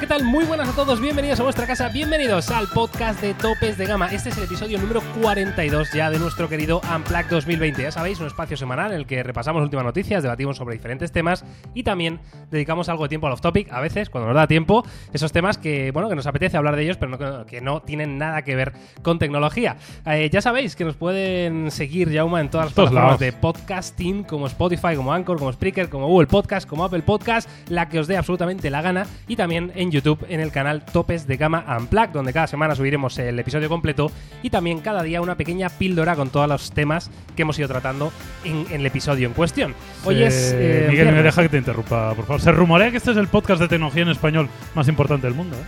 ¿qué tal? Muy buenas a todos, bienvenidos a vuestra casa, bienvenidos al podcast de Topes de Gama. Este es el episodio número 42 ya de nuestro querido Unplugged 2020. Ya sabéis, un espacio semanal en el que repasamos últimas noticias, debatimos sobre diferentes temas y también dedicamos algo de tiempo al off-topic, a veces, cuando nos da tiempo, esos temas que, bueno, que nos apetece hablar de ellos, pero no, que no tienen nada que ver con tecnología. Eh, ya sabéis que nos pueden seguir, Yauma, en todas las Todos plataformas lados. de podcasting, como Spotify, como Anchor, como Spreaker, como Google Podcast, como Apple Podcast, la que os dé absolutamente la gana, y también en YouTube en el canal Topes de Gama Unplugged, donde cada semana subiremos el episodio completo y también cada día una pequeña píldora con todos los temas que hemos ido tratando en, en el episodio en cuestión. Hoy Eh, es. eh, Miguel, me deja que te interrumpa, por favor. Se rumorea que este es el podcast de tecnología en español más importante del mundo. ¿eh?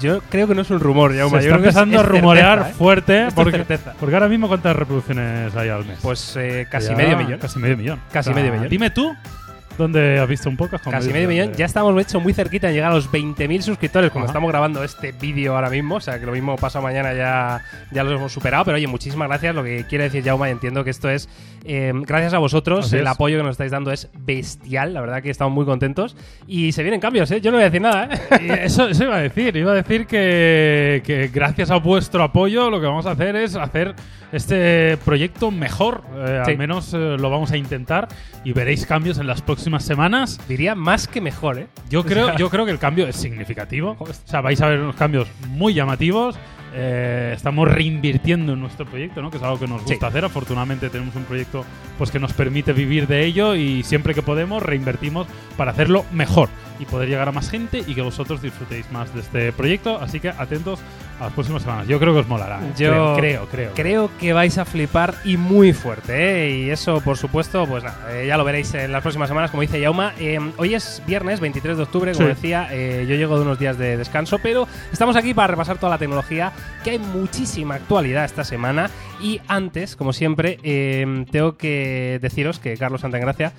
Yo creo que no es un rumor, Jaume. Se está que es- empezando es a rumorear certeza, ¿eh? fuerte. Esto Porque, certeza. porque ahora mismo, ¿cuántas reproducciones hay al mes? Pues eh, casi Ya, medio millón. Casi medio millón. Casi medio millón. Dime tú, ¿dónde has visto un podcast? Casi medio millón. de- Ya estamos, de hecho, muy cerquita en llegar a los 20.000 suscriptores cuando Ajá. estamos grabando este vídeo ahora mismo. O sea, que lo mismo pasa mañana ya, ya lo hemos superado. Pero oye, muchísimas gracias. Lo que quiere decir Jauma, y entiendo que esto es eh, gracias a vosotros. Así el es. apoyo que nos estáis dando es bestial. La verdad que estamos muy contentos. Y se vienen cambios, ¿eh? Yo no voy a decir nada, ¿eh? Eso, eso iba a decir. Iba a decir que, que gracias a vuestro apoyo lo que vamos a hacer es hacer este proyecto mejor. Eh, Sí. Al menos eh, lo vamos a intentar y veréis cambios en las próximas semanas. Diría más que mejor, ¿eh? Yo creo, yo creo que el cambio es significativo. O sea, vais a ver unos cambios muy llamativos. Eh, estamos reinvirtiendo en nuestro proyecto, ¿no? Que es algo que nos gusta Sí. hacer. Afortunadamente tenemos un proyecto pues que nos permite vivir de ello y siempre que podemos reinvertimos para hacerlo mejor y poder llegar a más gente y que vosotros disfrutéis más de este proyecto. Así que atentos a las próximas semanas. Yo creo que os molará. ¿eh? Yo creo, creo, creo. Creo que vais a flipar y muy fuerte, ¿eh? Y eso, por supuesto, pues nada, eh, ya lo veréis en las próximas semanas, como dice Yauma. Eh, hoy es viernes 23 de octubre, como Sí. decía, yo llego de unos días de descanso, pero estamos aquí para repasar toda la tecnología, que hay muchísima actualidad esta semana. Y antes, como siempre, tengo que deciros que Carlos Santagracia.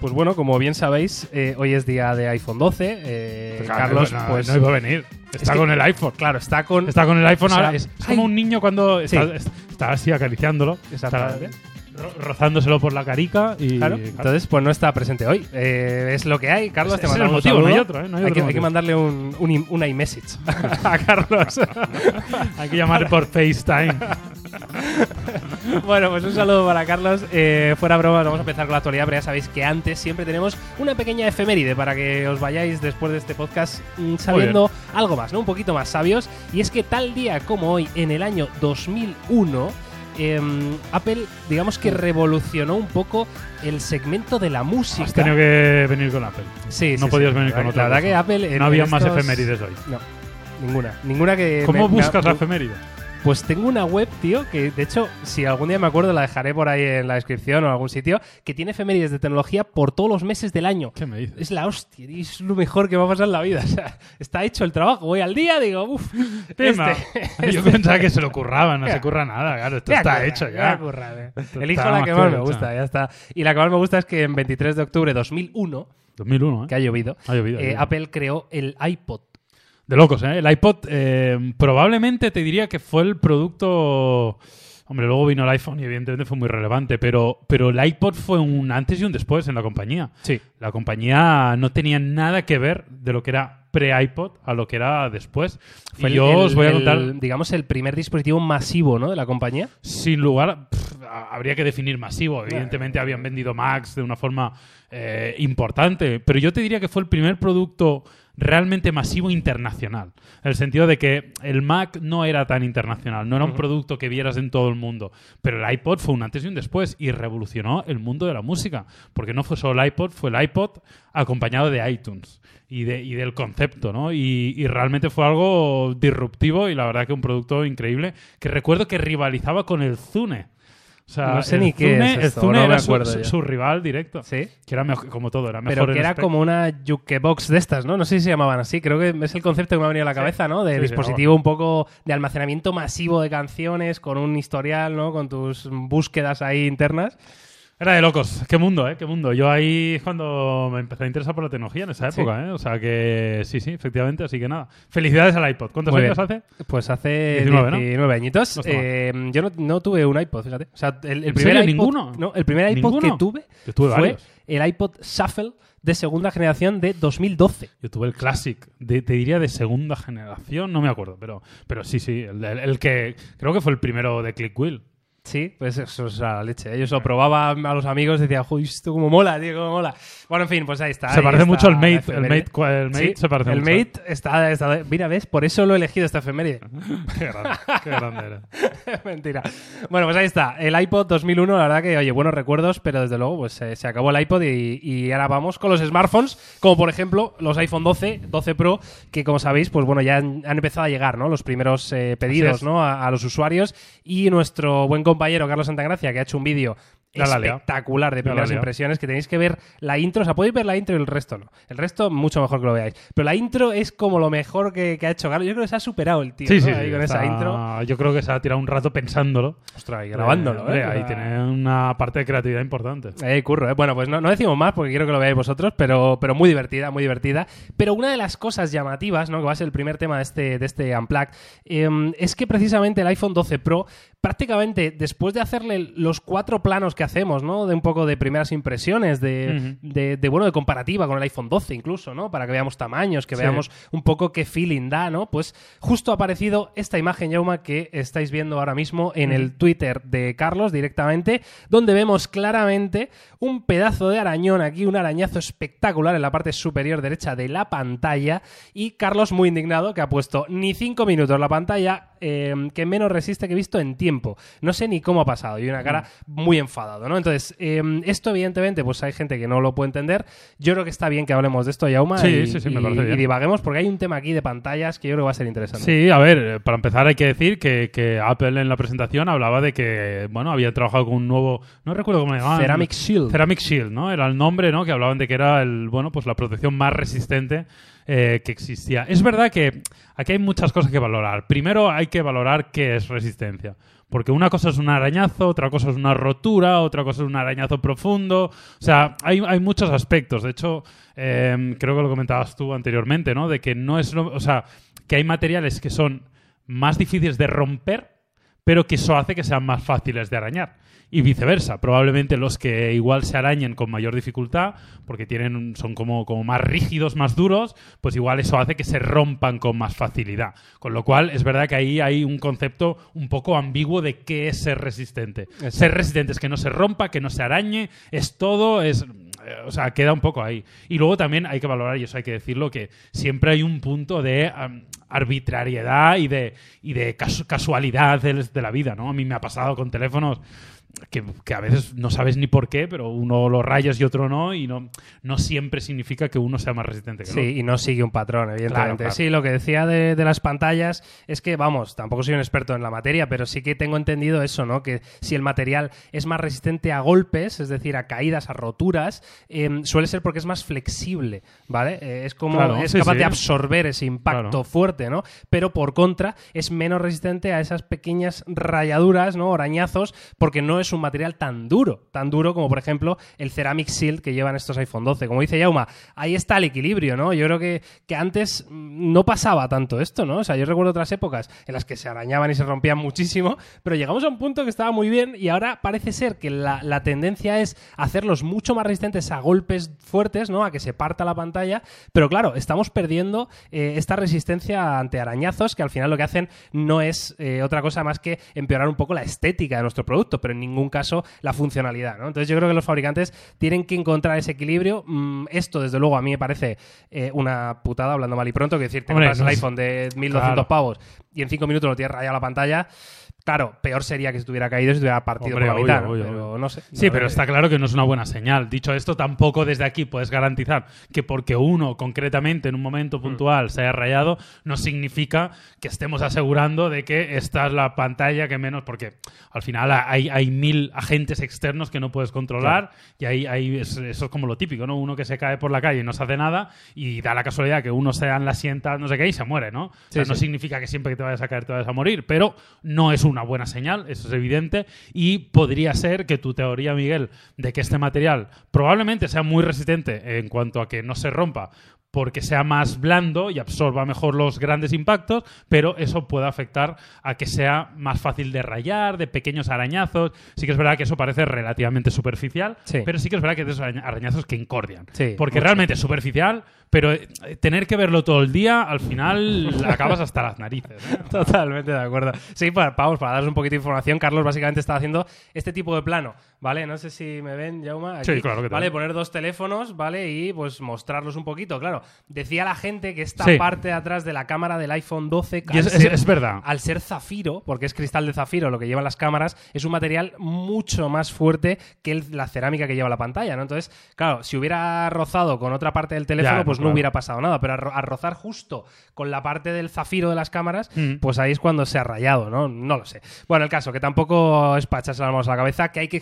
Pues bueno, como bien sabéis, eh, hoy es día de iPhone 12. eh, Claro, Carlos, no, pues no iba a venir. Está que- con el iPhone. claro, está con Está con el iPhone O sea, ahora. Es, como un niño cuando está, Sí. es- está así acariciándolo. Exactamente. está rozándoselo por la carica y. Claro, entonces pues no está presente hoy. Eh, es lo que hay. Carlos, te mandamos motivo, un no hay saludo. otro, ¿eh? No hay hay, otro que, hay que mandarle un, un, una iMessage a Carlos. hay que llamar por FaceTime. bueno, pues un saludo para Carlos. Eh, fuera bromas, vamos a empezar con la actualidad, pero ya sabéis que antes siempre tenemos una pequeña efeméride para que os vayáis después de este podcast mm, sabiendo algo más, ¿no? Un poquito más sabios. Y es que tal día como hoy, en el año 2001, em, Apple, digamos que revolucionó un poco el segmento de la música. Has tenido que venir con Apple. Sí, No sí, podías sí. venir con otra La verdad cosa. que Apple. No había en más estos- efemérides hoy. No, ninguna. Ninguna que. ¿Cómo me- me- buscas la efeméride? Pues tengo una web, tío, que de hecho, si algún día me acuerdo, la dejaré por ahí en la descripción o en algún sitio, que tiene efemérides de tecnología por todos los meses del año. ¿Qué me dices? Es la hostia, y es lo mejor que va a pasar en la vida. O sea, está hecho el trabajo, voy al día, digo, uff, Tema. este, Yo este- pensaba que se lo curraba, no Ya. se curra nada, claro. Esto Ya está curra, hecho ya. curra, eh. Esto Elijo la que que más me gusta, ya está. Y la que más me gusta es que en 23 de octubre de 2001, 2001, que ¿eh? ha llovido, Ha llovido. ha eh, llovido. Apple creó el iPod. De locos, ¿eh? El iPod eh, probablemente te diría que fue el producto... Hombre, luego vino el iPhone y evidentemente fue muy relevante, pero, pero el iPod fue un antes y un después en la compañía. Sí. La compañía no tenía nada que ver de lo que era pre-iPod a lo que era después. Fue y el- yo el- os voy a el, contar, digamos, el primer dispositivo masivo, ¿no? De la compañía. sin lugar, pff, habría que definir masivo. Evidentemente habían vendido Macs de una forma eh, importante, pero yo te diría que fue el primer producto realmente masivo internacional. En el sentido de que el Mac no era tan internacional, no era un producto que vieras en todo el mundo. Pero el iPod fue un antes y un después y revolucionó el mundo de la música. Porque no fue solo el iPod, fue el iPod acompañado de iTunes y, de, y del concepto, ¿no? Y, y realmente fue algo disruptivo y la verdad que un producto increíble que recuerdo que rivalizaba con el Zune. O sea, No sé ni qué es esto, Zune no era su- acuerdo su, yo. su rival directo. Sí. Que era mejor, como todo, era mejor Pero que era como una jukebox de estas, ¿no? No sé si se llamaban así. Creo que es el concepto que me ha venido a la cabeza, ¿no? De sí, dispositivo un poco de almacenamiento masivo de canciones con un historial, ¿no? Con tus búsquedas ahí internas. Era de locos. Qué mundo, ¿eh? Qué mundo. Yo ahí es cuando me empecé a interesar por la tecnología en esa época, ¿eh? O sea que sí, sí, efectivamente. Así que nada. Felicidades al iPod. ¿Cuántos Muy años bien. hace? Pues hace 19, 19, ¿no? añitos. No. Eh, yo no, no tuve un iPod, fíjate. O sea, el, el ¿En primer iPod, ¿Ninguno? No, el primer iPod ¿Ninguno? que tuve Yo tuve fue varios. el iPod Shuffle de segunda generación de 2012. Yo tuve el Classic, de- te diría de segunda generación, no me acuerdo, pero, pero sí, sí, el, el- el que creo que fue el primero de Click Wheel. Sí, pues eso es la leche. Yo se lo probaba a los amigos y decía, joder, esto como mola, tío, como mola. Bueno, en fin, pues ahí está. se ahí parece está mucho al Mate, el. Mate, el Mate Sí, se parece el mucho. Mate está, está- Mira, ¿ves? Por eso lo he elegido esta efeméride. qué grande, qué grande era. Mentira. Bueno, pues ahí está. El iPod 2001, la verdad que, oye, buenos recuerdos, pero desde luego, pues eh, se acabó el iPod y, y ahora vamos con los smartphones, como por ejemplo los iPhone 12, 12 Pro, que como sabéis, pues bueno, ya han, han empezado a llegar, ¿no? Los primeros eh, pedidos. ¿no? A, a los usuarios. Y nuestro buen compañero Carlos Santagracia, que ha hecho un vídeo la espectacular de la primeras impresiones, que tenéis que ver la intro, o sea, podéis ver la intro y el resto no. El resto, mucho mejor que lo veáis. Pero la intro es como lo mejor que, que ha hecho Carlos. Yo creo que se ha superado el tío, Sí, ¿no? sí, Ahí sí, con esa intro. Yo creo que se ha tirado un rato pensándolo. Ostras, y grabándolo, Eh, ¿eh? Ahí tiene una parte de creatividad importante. Eh, curro, ¿eh? Bueno, pues no, no decimos más porque quiero que lo veáis vosotros, pero, pero muy divertida, muy divertida. Pero una de las cosas llamativas, ¿no? Que va a ser el primer tema de este, de este Unplugged, eh, es que precisamente el iPhone 12 Pro, prácticamente después de hacerle los cuatro planos que hacemos, ¿no? De un poco de primeras impresiones, de, de, de, bueno, de comparativa con el iPhone 12 incluso, ¿no? Para que veamos tamaños, que Sí. veamos un poco qué feeling da, ¿no? Pues justo ha aparecido esta imagen, Yauma, que estáis viendo ahora mismo en el Twitter de Carlos directamente, donde vemos claramente un pedazo de arañón aquí, un arañazo espectacular en la parte superior derecha de la pantalla y Carlos muy indignado que ha puesto ni cinco minutos la pantalla eh, que menos resiste que he visto en tiempo. No sé ni cómo ha pasado y una cara muy enfadado, ¿no? Entonces, eh, esto evidentemente pues hay gente que no lo puede entender. Yo creo que está bien que hablemos de esto, Yauma, Sí, y, sí, sí, me y- parece bien. y divaguemos porque hay un tema aquí de pantallas que yo creo que va a ser interesante. Sí, a ver, eh, para empezar hay que decir que, que Apple en la presentación hablaba de que, bueno, había trabajado con un nuevo, no recuerdo cómo le llamaban. Ceramic Shield. Ceramic Shield, ¿no? Era el nombre, ¿no? Que hablaban de que era el, bueno, pues la protección más resistente eh, que existía. Es verdad que aquí hay muchas cosas que valorar. Primero hay que valorar qué es resistencia. Porque una cosa es un arañazo, otra cosa es una rotura, otra cosa es un arañazo profundo. O sea, hay, hay muchos aspectos. De hecho, eh, creo que lo comentabas tú anteriormente, ¿no? De que no es O sea, que hay materiales que son más difíciles de romper, pero que eso hace que sean más fáciles de arañar. Y viceversa, probablemente los que igual se arañen con mayor dificultad, porque tienen son como, como más rígidos, más duros, pues igual eso hace que se rompan con más facilidad. Con lo cual, es verdad que ahí hay un concepto un poco ambiguo de qué es ser resistente. Exacto. Ser resistente es que no se rompa, que no se arañe, es todo, es... eh, O sea, queda un poco ahí. Y luego también hay que valorar, y eso hay que decirlo, que siempre hay un punto de arbitrariedad y de, y de casu- casualidad de, de la vida, ¿no? A mí me ha pasado con teléfonos que, que a veces no sabes ni por qué, pero uno lo rayas y otro no, y no, no siempre significa que uno sea más resistente que el Sí, otro. y no sigue un patrón, evidentemente. Claro, claro. Sí, lo que decía de, de las pantallas es que, vamos, tampoco soy un experto en la materia, pero sí que tengo entendido eso, ¿no? Que si el material es más resistente a golpes, es decir, a caídas, a roturas, eh, suele ser porque es más flexible, ¿vale? Eh, es como Claro, es sí, capaz sí. de absorber ese impacto fuerte, ¿no? Pero por contra, es menos resistente a esas pequeñas rayaduras, ¿no? Arañazos, porque no es un material tan duro, tan duro como, por ejemplo, el Ceramic Shield que llevan estos iPhone 12. Como dice Yauma, ahí está el equilibrio, ¿no? Yo creo que, que antes mm, no pasaba tanto esto, ¿no? O sea, yo recuerdo otras épocas en las que se arañaban y se rompían muchísimo, pero llegamos a un punto que estaba muy bien y ahora parece ser que la, la tendencia es hacerlos mucho más resistentes a golpes fuertes, ¿no? A que se parta la pantalla, pero claro, estamos perdiendo eh, esta resistencia ante arañazos que al final lo que hacen no es eh, otra cosa más que empeorar un poco la estética de nuestro producto, pero en ningún caso la funcionalidad, ¿no? Entonces yo creo que los fabricantes tienen que encontrar ese equilibrio. Mm, esto, desde luego, a mí me parece eh, una putada, hablando mal y pronto, que decir, te compras el iPhone de 1200 Claro. pavos y en 5 minutos lo tienes rayado la pantalla. Claro, peor sería que se tuviera caído y se tuviera partido Hombre, por la mitad, obvio, ¿no? obvio, pero no sé. Sí, pero está claro que no es una buena señal. Dicho esto, tampoco desde aquí puedes garantizar que porque uno concretamente en un Mm. momento puntual se haya rayado, no significa que estemos asegurando de que esta es la pantalla que menos, porque al final hay, hay mil agentes externos que no puedes controlar y ahí, ahí es- eso es como lo típico, ¿no? Uno que se cae por la calle y no se hace nada y da la casualidad que uno se da en la sienta, no sé qué, y se muere, ¿no? O sea, Sí, no sí. significa que siempre que te vayas a caer te vayas a morir, pero no es una buena señal, eso es evidente, y podría ser que tu teoría, Miguel, de que este material probablemente sea muy resistente en cuanto a que no se rompa porque sea más blando y absorba mejor los grandes impactos, pero eso puede afectar a que sea más fácil de rayar, de pequeños arañazos. Sí que es verdad que eso parece relativamente superficial, Sí. pero sí que es verdad que es de esos araña- arañazos que incordian. Sí, porque mucho. realmente es superficial, pero eh, tener que verlo todo el día, al final acabas hasta las narices. ¿eh? Totalmente de acuerdo. Sí, para, vamos, para daros un poquito de información, Carlos básicamente está haciendo este tipo de plano, ¿vale? No sé si me ven, Jauma. Aquí, Sí, claro que te Vale, poner dos teléfonos, ¿vale? Y pues mostrarlos un poquito. Claro, decía la gente que esta Sí. parte de atrás de la cámara del iPhone 12, Y es, al es- ser- es verdad. al ser zafiro, porque es cristal de zafiro lo que llevan las cámaras, es un material mucho más fuerte que el- la cerámica que lleva la pantalla, ¿no? Entonces, claro, si hubiera rozado con otra parte del teléfono, Ya, pues no hubiera pasado nada, pero a, ro- a rozar justo con la parte del zafiro de las cámaras, Mm. pues ahí es cuando se ha rayado, ¿no? No lo sé. Bueno, el caso, que tampoco es para echarse las manos a la cabeza, que hay que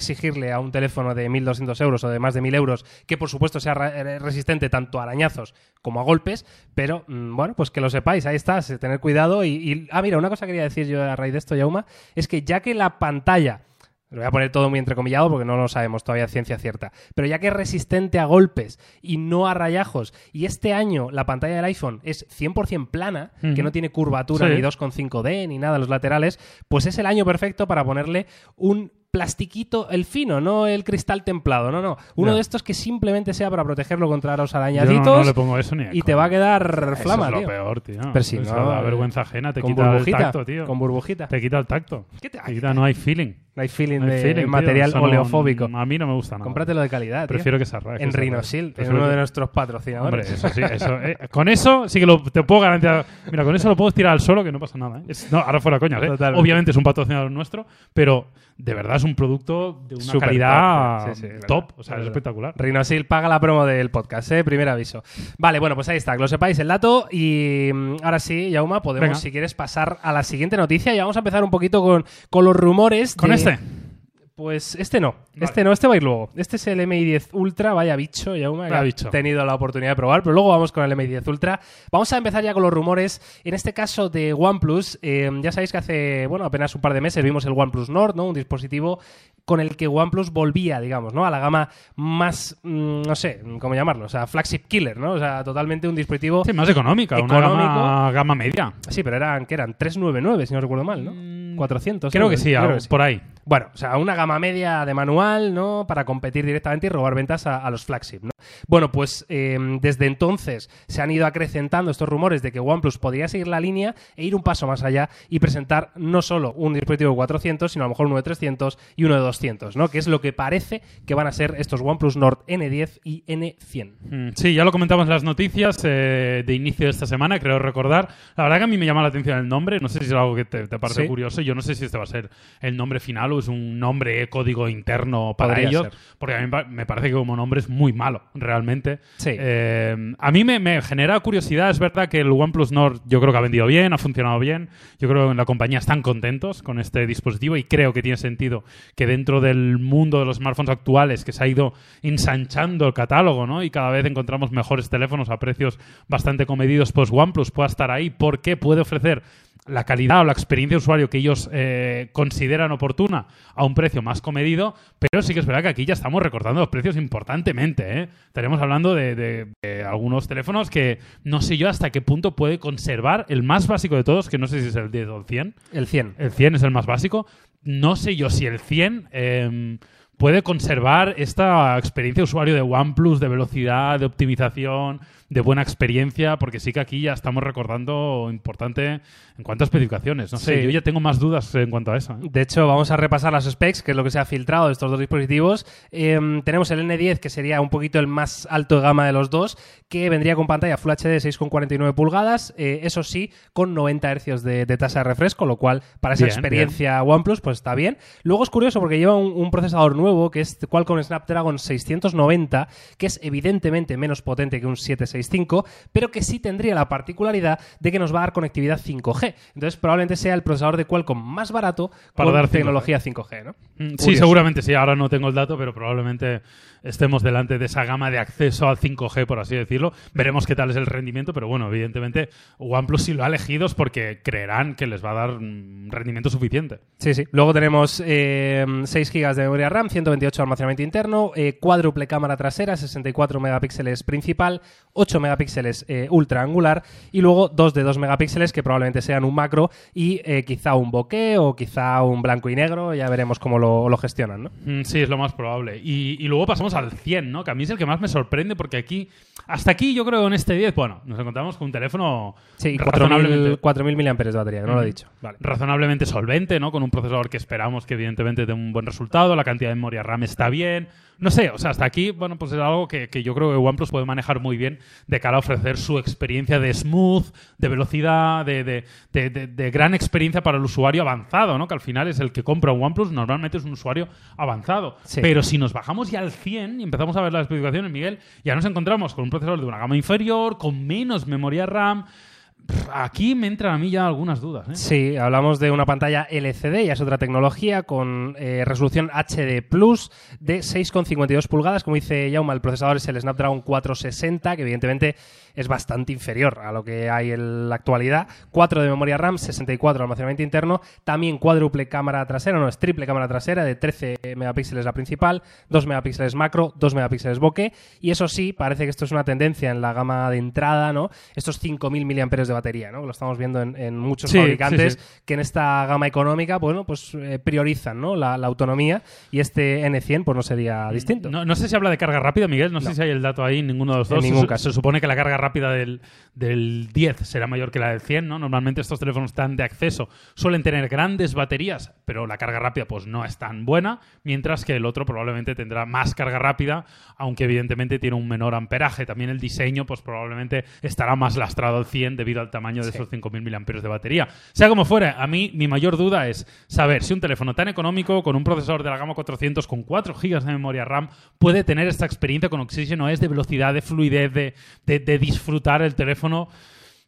a un teléfono de 1.200 euros o de más de 1.000 euros que, por supuesto, sea eh, resistente tanto a arañazos como a golpes, pero, mm, bueno, pues que lo sepáis, ahí está, tener cuidado y, y- Ah, mira, una cosa que quería decir yo a raíz de esto, Yauma, es que ya que la pantalla... Lo voy a poner todo muy entrecomillado porque no lo sabemos todavía ciencia cierta. Pero ya que es resistente a golpes y no a rayajos, y este año la pantalla del iPhone es 100% plana, que no tiene curvatura Sí. ni 2,5D ni nada en los laterales, pues es el año perfecto para ponerle un plastiquito, el fino, no el cristal templado, no, no. Uno de estos que simplemente sea para protegerlo contra los Yo no, arañaditos no le pongo eso ni y te coña. va a quedar Eso flama, es lo tío. peor, tío. Pero si Eso no, da vergüenza ajena, te con quita el burbujita, tacto, tío. con burbujita. Te quita el tacto. ¿Qué te Te quita, no hay feeling. No hay feeling No hay de feeling, material oleofóbico. a mí no me gusta nada. Cómpratelo de calidad, tío. Prefiero que se arrague. que en. Rhinosil, en Prefiero uno de nuestros Hombre, patrocinadores. eso sí, eso, eh, con eso sí que lo, te puedo garantizar. Mira, con eso lo puedo tirar al suelo que no pasa nada. ¿eh? Es- no, ahora fuera coñas, ¿eh? Obviamente es un patrocinador nuestro, pero de verdad es un producto de una calidad top, sí, sí, verdad, top. O sea, es espectacular. Rhinosil paga la promo del podcast, ¿eh? primer aviso. Vale, bueno, pues ahí está, que lo sepáis el dato. Y mm, ahora sí, Yauma, podemos, Venga. si quieres, pasar a la siguiente noticia. Y vamos a empezar un poquito con, con los rumores. ¿Con de- este? Pues este no, Vale. este no, este va a ir luego. Este es el MI10 Ultra, vaya bicho, que Vaya ha tenido la oportunidad de probar, pero luego vamos con el MI10 Ultra. Vamos a empezar ya con los rumores, en este caso de OnePlus. eh, ya sabéis que hace, bueno, apenas un par de meses vimos el OnePlus Nord, ¿no? Un dispositivo con el que OnePlus volvía, digamos, ¿no? A la gama más, mm, no sé, ¿cómo llamarlo? O sea, flagship killer, ¿no? O sea, totalmente un dispositivo... Sí, más económica, una Económico. gama, gama media. Sí, pero eran, ¿qué eran? 399, si no recuerdo mal, ¿no? 400. Mm, Creo que sí, algo por ahí. Bueno, o sea, una gama media de manual, ¿no? Para competir directamente y robar ventas a, a los flagship, ¿no? Bueno, pues eh, desde entonces se han ido acrecentando estos rumores de que OnePlus podría seguir la línea e ir un paso más allá y presentar no solo un dispositivo de 400, sino a lo mejor uno de 300 y uno de 200, ¿no? Que es lo que parece que van a ser estos OnePlus Nord N10 y N100. Mm, Sí, ya lo comentamos en las noticias eh, de inicio de esta semana, creo recordar. La verdad que a mí me llama la atención el nombre, no sé si es algo que te, te parece Sí. curioso, yo no sé si este va a ser el nombre final es un nombre código interno para Podría ellos, ser. porque a mí me parece que como nombre es muy malo, realmente. Sí. Eh, a mí me, me genera curiosidad, es verdad que el OnePlus Nord yo creo que ha vendido bien, ha funcionado bien, yo creo que en la compañía están contentos con este dispositivo y creo que tiene sentido que dentro del mundo de los smartphones actuales que se ha ido ensanchando el catálogo ¿no? y cada vez encontramos mejores teléfonos a precios bastante comedidos, pues OnePlus pueda estar ahí porque puede ofrecer la calidad o la experiencia de usuario que ellos eh, consideran oportuna a un precio más comedido, pero sí que es verdad que aquí ya estamos recortando los precios importantemente. ¿eh? Estaremos hablando de, de- de algunos teléfonos que no sé yo hasta qué punto puede conservar el más básico de todos, que no sé si es el 10 o el 100. El 100. El 100 es el más básico. No sé yo si el 100 eh, puede conservar esta experiencia de usuario de OnePlus, de velocidad, de optimización, de buena experiencia, porque sí que aquí ya estamos recordando importante en cuanto a especificaciones. No sé, Sí. yo ya tengo más dudas en cuanto a eso. ¿eh? De hecho, vamos a repasar las specs, que es lo que se ha filtrado de estos dos dispositivos. Em, tenemos el N10, que sería un poquito el más alto de gama de los dos, que vendría con pantalla Full HD de 6,49 pulgadas, eh, eso sí, con 90 Hz de, de tasa de refresco, lo cual para esa Bien, experiencia OnePlus pues está bien. Luego es curioso porque lleva un, un procesador nuevo, que es Qualcomm Snapdragon 690, que es evidentemente menos potente que un 765, pero que sí tendría la particularidad de que nos va a dar conectividad 5G. Entonces probablemente sea el procesador de Qualcomm más barato Para con dar 5G. tecnología 5G, ¿no? Mm, Sí, Curioso. seguramente sí. Ahora no tengo el dato, pero probablemente estemos delante de esa gama de acceso al 5G, por así decirlo. Veremos qué tal es el rendimiento, pero bueno, evidentemente OnePlus si lo ha elegido es porque creerán que les va a dar mm, rendimiento suficiente. Sí, sí. Luego tenemos eh, 6 GB de memoria RAM, 128 de almacenamiento interno, eh, cuádruple cámara trasera, 64 megapíxeles principal, 8 megapíxeles eh, ultra angular y luego dos de 2 megapíxeles que probablemente sean un macro y eh, quizá un bokeh o quizá un blanco y negro, ya veremos cómo lo, lo gestionan, ¿no? Mm, Sí, es lo más probable. Y, y luego pasamos al 100, ¿no? Que a mí es el que más me sorprende porque aquí, hasta aquí yo creo en este 10, bueno, nos encontramos con un teléfono Sí, razonablemente, 4.000 4.000 miliamperes de batería, que no lo he dicho. Vale. razonablemente solvente, ¿no? Con un procesador que esperamos que evidentemente dé un buen resultado, la cantidad de memoria RAM está bien. No sé, o sea, hasta aquí, bueno, pues es algo que, que yo creo que OnePlus puede manejar muy bien de cara a ofrecer su experiencia de smooth, de velocidad, de, de- de- de- gran experiencia para el usuario avanzado, ¿no? Que al final es el que compra un OnePlus, normalmente es un usuario avanzado. Sí. Pero si nos bajamos ya al 100 y empezamos a ver las especificaciones, Miguel, ya nos encontramos con un procesador de una gama inferior, con menos memoria RAM. Aquí me entran a mí ya algunas dudas, ¿eh? Sí, hablamos de una pantalla LCD, ya es otra tecnología, con eh, resolución HD Plus de 6,52 pulgadas. Como dice Jauma, el procesador es el Snapdragon 460, que evidentemente es bastante inferior a lo que hay en la actualidad. 4 de memoria RAM, 64 de almacenamiento interno, también cuádruple cámara trasera, no, es triple cámara trasera de 13 megapíxeles la principal, 2 megapíxeles macro, 2 megapíxeles bokeh. Y eso sí, parece que esto es una tendencia en la gama de entrada, ¿no? Estos 5.000 miliamperes de batería, ¿no? Lo estamos viendo en, en muchos Sí, fabricantes sí, sí. que en esta gama económica, bueno, pues eh, priorizan ¿no? la, la autonomía y este N100 pues no sería distinto. No, no sé si habla de carga rápida, Miguel. No, sé si hay el dato ahí, ninguno de los En dos. ningún se, caso. se supone que la carga rápida del, del 10 será mayor que la del 100, ¿no? Normalmente estos teléfonos están de acceso suelen tener grandes baterías, pero la carga rápida pues no es tan buena, mientras que el otro probablemente tendrá más carga rápida, aunque evidentemente tiene un menor amperaje. También el diseño pues probablemente estará más lastrado al 100 debido al tamaño de Sí. esos 5.000 mAh de batería. Sea como fuera, a mí mi mayor duda es saber si un teléfono tan económico, con un procesador de la gama 400, con 4 GB de memoria RAM, puede tener esta experiencia con Oxygen OS de velocidad, de fluidez, de, de- de disfrutar el teléfono.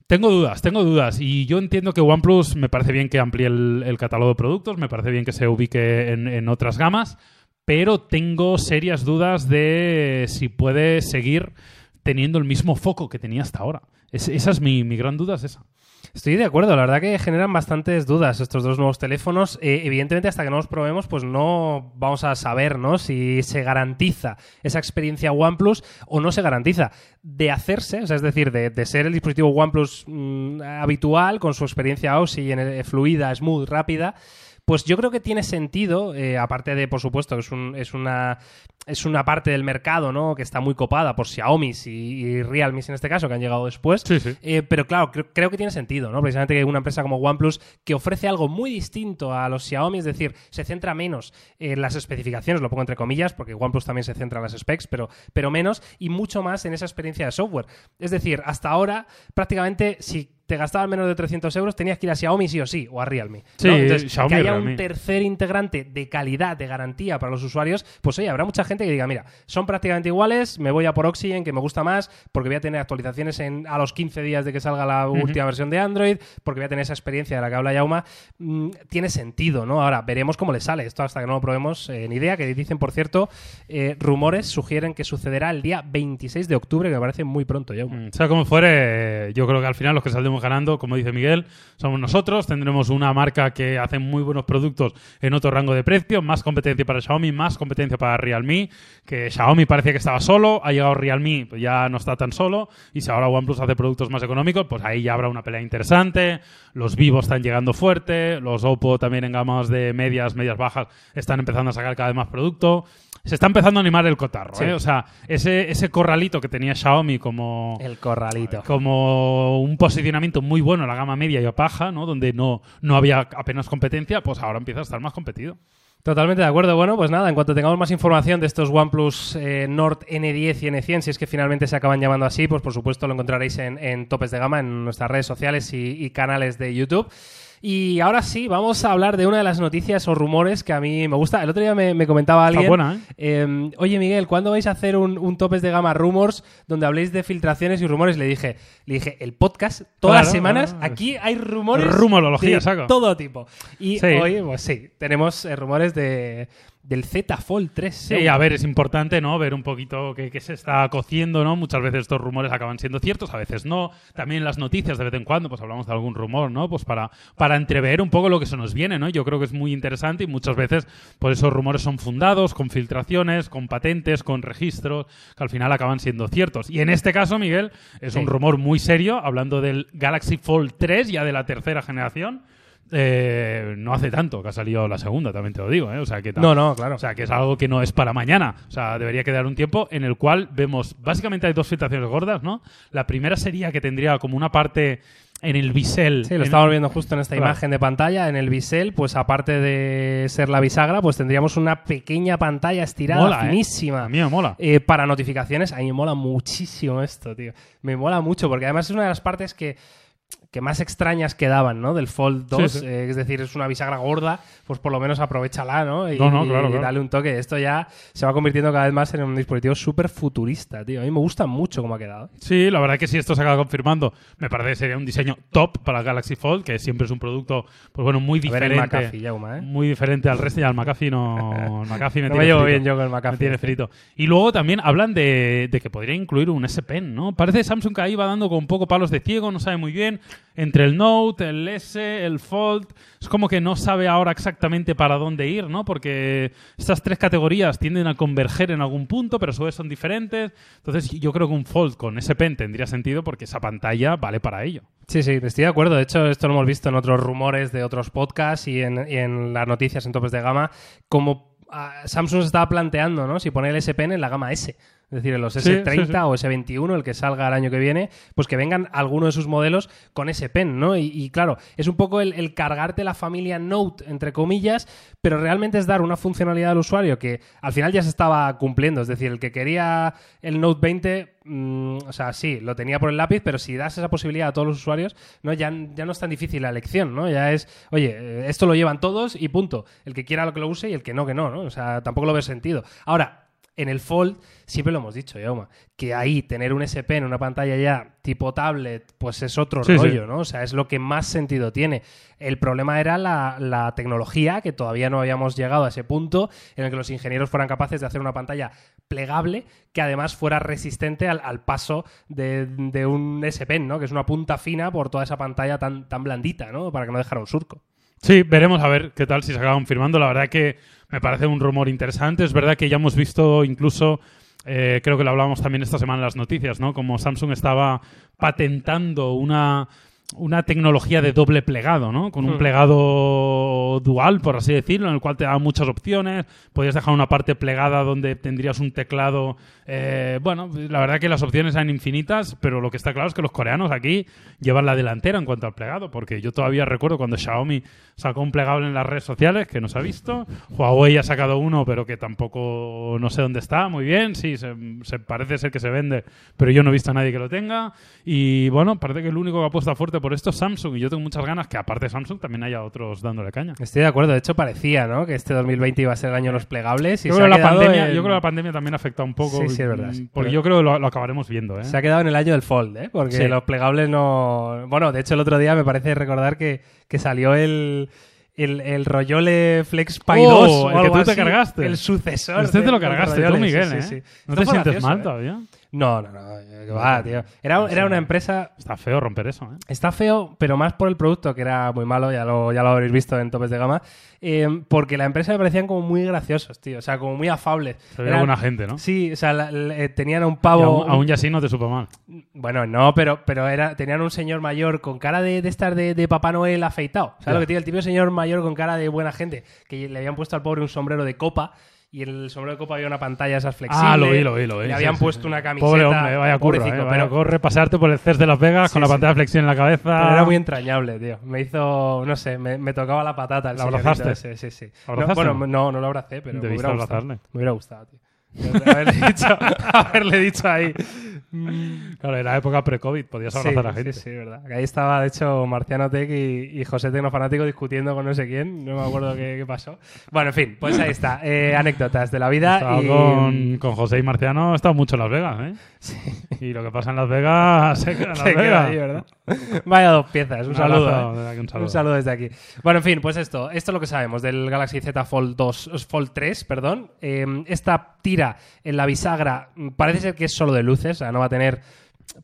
Tengo dudas, tengo dudas. Y yo entiendo que OnePlus me parece bien que amplíe el, el catálogo de productos, me parece bien que se ubique en, en otras gamas, pero tengo serias dudas de si puede seguir teniendo el mismo foco que tenía hasta ahora. Es- esa es mi, mi gran duda, es esa. Estoy de acuerdo, la verdad que generan bastantes dudas estos dos nuevos teléfonos. Eh, evidentemente, hasta que no los probemos, pues no vamos a saber ¿no? si se garantiza esa experiencia OnePlus o no se garantiza. De hacerse, o sea, es decir, de, de ser el dispositivo OnePlus mm, habitual, con su experiencia Oxygen eh, fluida, smooth, rápida, pues yo creo que tiene sentido, eh, aparte de, por supuesto, que es, un- es una es una parte del mercado, ¿no? Que está muy copada por Xiaomi y, y Realme en este caso, que han llegado después. Sí, sí. Eh, pero claro, creo, creo que tiene sentido, ¿no? Precisamente que una empresa como OnePlus que ofrece algo muy distinto a los Xiaomi, es decir, se centra menos en las especificaciones, lo pongo entre comillas, porque OnePlus también se centra en las specs, pero, pero menos, y mucho más en esa experiencia de software. Es decir, hasta ahora, prácticamente, si te gastabas menos de 300 euros, tenías que ir a Xiaomi sí o sí, o a Realme. ¿no? Sí, Entonces, Xiaomi que haya un tercer integrante de calidad, de garantía para los usuarios, pues oye, habrá mucha gente que diga, mira, son prácticamente iguales, me voy a por Oxygen, que me gusta más, porque voy a tener actualizaciones en, a los 15 días de que salga la última versión de Android, porque voy a tener esa experiencia de la que habla Yauma. Mm, tiene sentido, ¿no? Ahora, veremos cómo le sale. Esto hasta que no lo probemos, eh, ni idea, que dicen, por cierto, eh, rumores sugieren que sucederá el día 26 de octubre, que me parece muy pronto, Yauma. Mm, Sea como fuere, yo creo que al final los que saldremos ganando, como dice Miguel, somos nosotros. Tendremos una marca que hace muy buenos productos en otro rango de precio, más competencia para Xiaomi, más competencia para Realme. Que Xiaomi parecía que estaba solo, ha llegado Realme, pues ya no está tan solo. Y si ahora OnePlus hace productos más económicos, pues ahí ya habrá una pelea interesante. Los Vivo están llegando fuerte, los Oppo también en gamas de medias, medias bajas, están empezando a sacar cada vez más producto. Se está empezando a animar el cotarro, Sí. ¿eh? O sea, ese, ese corralito que tenía Xiaomi como El corralito. como un posicionamiento muy bueno en la gama media y opaja, ¿no? Donde no, no había apenas competencia, pues ahora empieza a estar más competido. Totalmente de acuerdo. Bueno, pues nada, en cuanto tengamos más información de estos OnePlus eh, Nord N10 y N100, si es que finalmente se acaban llamando así, pues por supuesto lo encontraréis en, en topes de gama, en nuestras redes sociales y, y canales de YouTube. Y ahora sí, vamos a hablar de una de las noticias o rumores que a mí me gusta. El otro día me, me comentaba alguien. buena, ¿eh? eh, Oye, Miguel, ¿cuándo vais a hacer un, un topes de gama rumors donde habléis de filtraciones y rumores? Le dije, le dije, el podcast, todas Claro, las semanas, claro. aquí hay rumores. Rumorología, de saco. todo tipo. Y Sí. hoy, pues sí, tenemos eh, rumores de, del Z Fold 3. Sí, a ver, es importante, ¿no? Ver un poquito qué, qué se está cociendo, ¿no? Muchas veces estos rumores acaban siendo ciertos, a veces no. También las noticias de vez en cuando, pues hablamos de algún rumor, ¿no? Pues para, para entrever un poco lo que se nos viene, ¿no? Yo creo que es muy interesante y muchas veces, pues esos rumores son fundados, con filtraciones, con patentes, con registros, que al final acaban siendo ciertos. Y en este caso, Miguel, es Sí. un rumor muy serio, hablando del Galaxy Fold 3, ya de la tercera generación. Eh, no hace tanto que ha salido la segunda, también te lo digo, ¿eh? O sea, que No, no, claro. o sea, que es algo que no es para mañana. O sea, debería quedar un tiempo en el cual vemos. Básicamente hay dos filtraciones gordas, ¿no? La primera sería que tendría como una parte en el bisel. Sí, lo estamos viendo justo en esta Claro. imagen de pantalla. En el bisel, pues aparte de ser la bisagra, pues tendríamos una pequeña pantalla estirada, Mola, ¿eh? finísima. A mí me mola. Eh, para notificaciones, a mí me mola muchísimo esto, tío. Me mola mucho, porque además es una de las partes que, que más extrañas quedaban, ¿no? Del Fold 2. Sí, sí. eh, es decir, es una bisagra gorda, pues por lo menos aprovechala, ¿no? Y, No, no, claro, y claro. dale un toque. Esto ya se va convirtiendo cada vez más en un dispositivo súper futurista, tío. A mí me gusta mucho cómo ha quedado. Sí, la verdad que si esto se acaba confirmando, me parece que sería un diseño top para el Galaxy Fold, que siempre es un producto, pues bueno, muy A ver el diferente. McAfee, ¿eh? Muy diferente al resto y al McAfee no. el McAfee me No tiene me llevo frito. bien yo con el Me McAfee. tiene frito. Y luego también hablan de, de que podría incluir un S Pen, ¿no? Parece Samsung que ahí va dando con un poco palos de ciego, no sabe muy bien. Entre el Note, el S, el Fold. Es como que no sabe ahora exactamente para dónde ir, ¿no? Porque estas tres categorías tienden a converger en algún punto, pero su vez son diferentes. Entonces yo creo que un Fold con S Pen tendría sentido porque esa pantalla vale para ello. Sí, sí, estoy de acuerdo. De hecho, esto lo hemos visto en otros rumores de otros podcasts y en, las noticias en topes de gama, como ah, Samsung estaba planteando, ¿no? Si poner el S Pen en la gama S. Es decir, en los Sí, S30 sí, sí. o S21, el que salga el año que viene, pues que vengan algunos de sus modelos con S Pen, ¿no? Y, y claro, es un poco el, el cargarte la familia Note, entre comillas, pero realmente es dar una funcionalidad al usuario que al final ya se estaba cumpliendo. Es decir, el que quería el Note 20, mm, o sea, sí, lo tenía por el lápiz, pero si das esa posibilidad a todos los usuarios, no ya, ya no es tan difícil la elección, ¿no? Ya es, oye, eh, esto lo llevan todos y punto. El que quiera lo que lo use y el que no, que no, ¿no? O sea, tampoco lo ve sentido. Ahora, en el Fold, siempre lo hemos dicho, Yauma, que ahí tener un SP en una pantalla ya tipo tablet, pues es otro Sí, sí. rollo, ¿no? O sea, es lo que más sentido tiene. El problema era la, la tecnología, que todavía no habíamos llegado a ese punto en el que los ingenieros fueran capaces de hacer una pantalla plegable que además fuera resistente al, al paso de, de un S Pen, ¿no? Que es una punta fina por toda esa pantalla tan, tan blandita, ¿no? Para que no dejara un surco. Sí, veremos a ver qué tal si se acaba confirmando. La verdad que me parece un rumor interesante. Es verdad que ya hemos visto incluso, eh, creo que lo hablábamos también esta semana en las noticias, ¿no? Como Samsung estaba patentando una, una tecnología de doble plegado, ¿no? Con un Hmm. plegado dual, por así decirlo, en el cual te da muchas opciones. Podrías dejar una parte plegada donde tendrías un teclado. eh, bueno, la verdad que las opciones eran infinitas, pero lo que está claro es que los coreanos aquí llevan la delantera en cuanto al plegado, porque yo todavía recuerdo cuando Xiaomi sacó un plegable en las redes sociales que no se ha visto. Huawei ha sacado uno, pero que tampoco no sé dónde está. Muy bien, sí, se, se parece ser que se vende, pero yo no he visto a nadie que lo tenga. Y bueno, parece que el único que apuesta fuerte por esto es Samsung. Y yo tengo muchas ganas que, aparte de Samsung, también haya otros dándole caña. Estoy de acuerdo. De hecho, parecía, ¿no? Que este 2020 iba a ser el año de los plegables. Y Yo creo, la pandemia, en- yo creo que la pandemia también afecta un poco. Sí, sí, es verdad, mm, sí. Porque Pero- yo creo que lo, lo acabaremos viendo, ¿eh? Se ha quedado en el año del Fold, ¿eh? Porque Sí. los plegables no. Bueno, de hecho, el otro día me parece recordar que, que salió el. El, el Rollole Flex Pi Oh, 2 o el que tú te así, cargaste. El sucesor. Este te lo cargaste tú, Miguel, sí, ¿eh? sí. ¿No te sientes mal ¿eh? todavía? No, no, no. eh, que va, tío. Era, era una empresa. Está feo romper eso, ¿eh? Está feo, pero más por el producto, que era muy malo, ya lo, ya lo habréis visto en topes de gama. eh, porque la empresa me parecían como muy graciosos, tío. O sea, como muy afables. Se ve Eran- buena gente, ¿no? Sí, o sea, la- eh, tenían a un Y pavo. aún, aún ya así no te supo mal. Bueno, no, pero, pero era, tenían un señor mayor con cara de, de estar de, de Papá Noel afeitado. ¿Sabes Ya. lo que tiene? El típico señor mayor con cara de buena gente, que le habían puesto al pobre un sombrero de copa y en el sombrero de copa había una pantalla esas flexibles. Ah, lo vi, lo vi, lo vi. Le sí, habían sí, puesto sí. una camiseta. Pobre hombre, vaya pobrecito, eh, vaya pero, corre, pasearte por el CES de Las Vegas Sí, con la sí. pantalla flexión en la cabeza. pero era muy entrañable, tío. Me hizo, no sé, me, me tocaba la patata el ¿La señorito abrazaste? ese, sí, sí. ¿La No, bueno, no, no lo abracé, pero me hubiera gustado. Me hubiera gustado, tío. haberle, dicho, haberle dicho ahí. Claro, era época pre-COVID, podías abrazar a gente. Sí, sí, verdad. Ahí estaba, de hecho, Marciano Tech y, y José Tecnofanático discutiendo con no sé quién. No me acuerdo qué, qué pasó. Bueno, en fin, pues ahí está. Eh, anécdotas de la vida. Y... con, con José y Marciano, he estado mucho en Las Vegas, ¿eh? Y lo que pasa en Las Vegas se queda en Las Se queda Vegas. ahí, ¿verdad? Vaya dos piezas. Un, Un saludo. ¿eh? un saludo. Un saludo desde aquí. Bueno, en fin, pues esto. Esto es lo que sabemos del Galaxy Z Fold 2, Fold 3, perdón. Eh, esta tira en la bisagra mm, parece ser que es solo de luces, o sea, no va a tener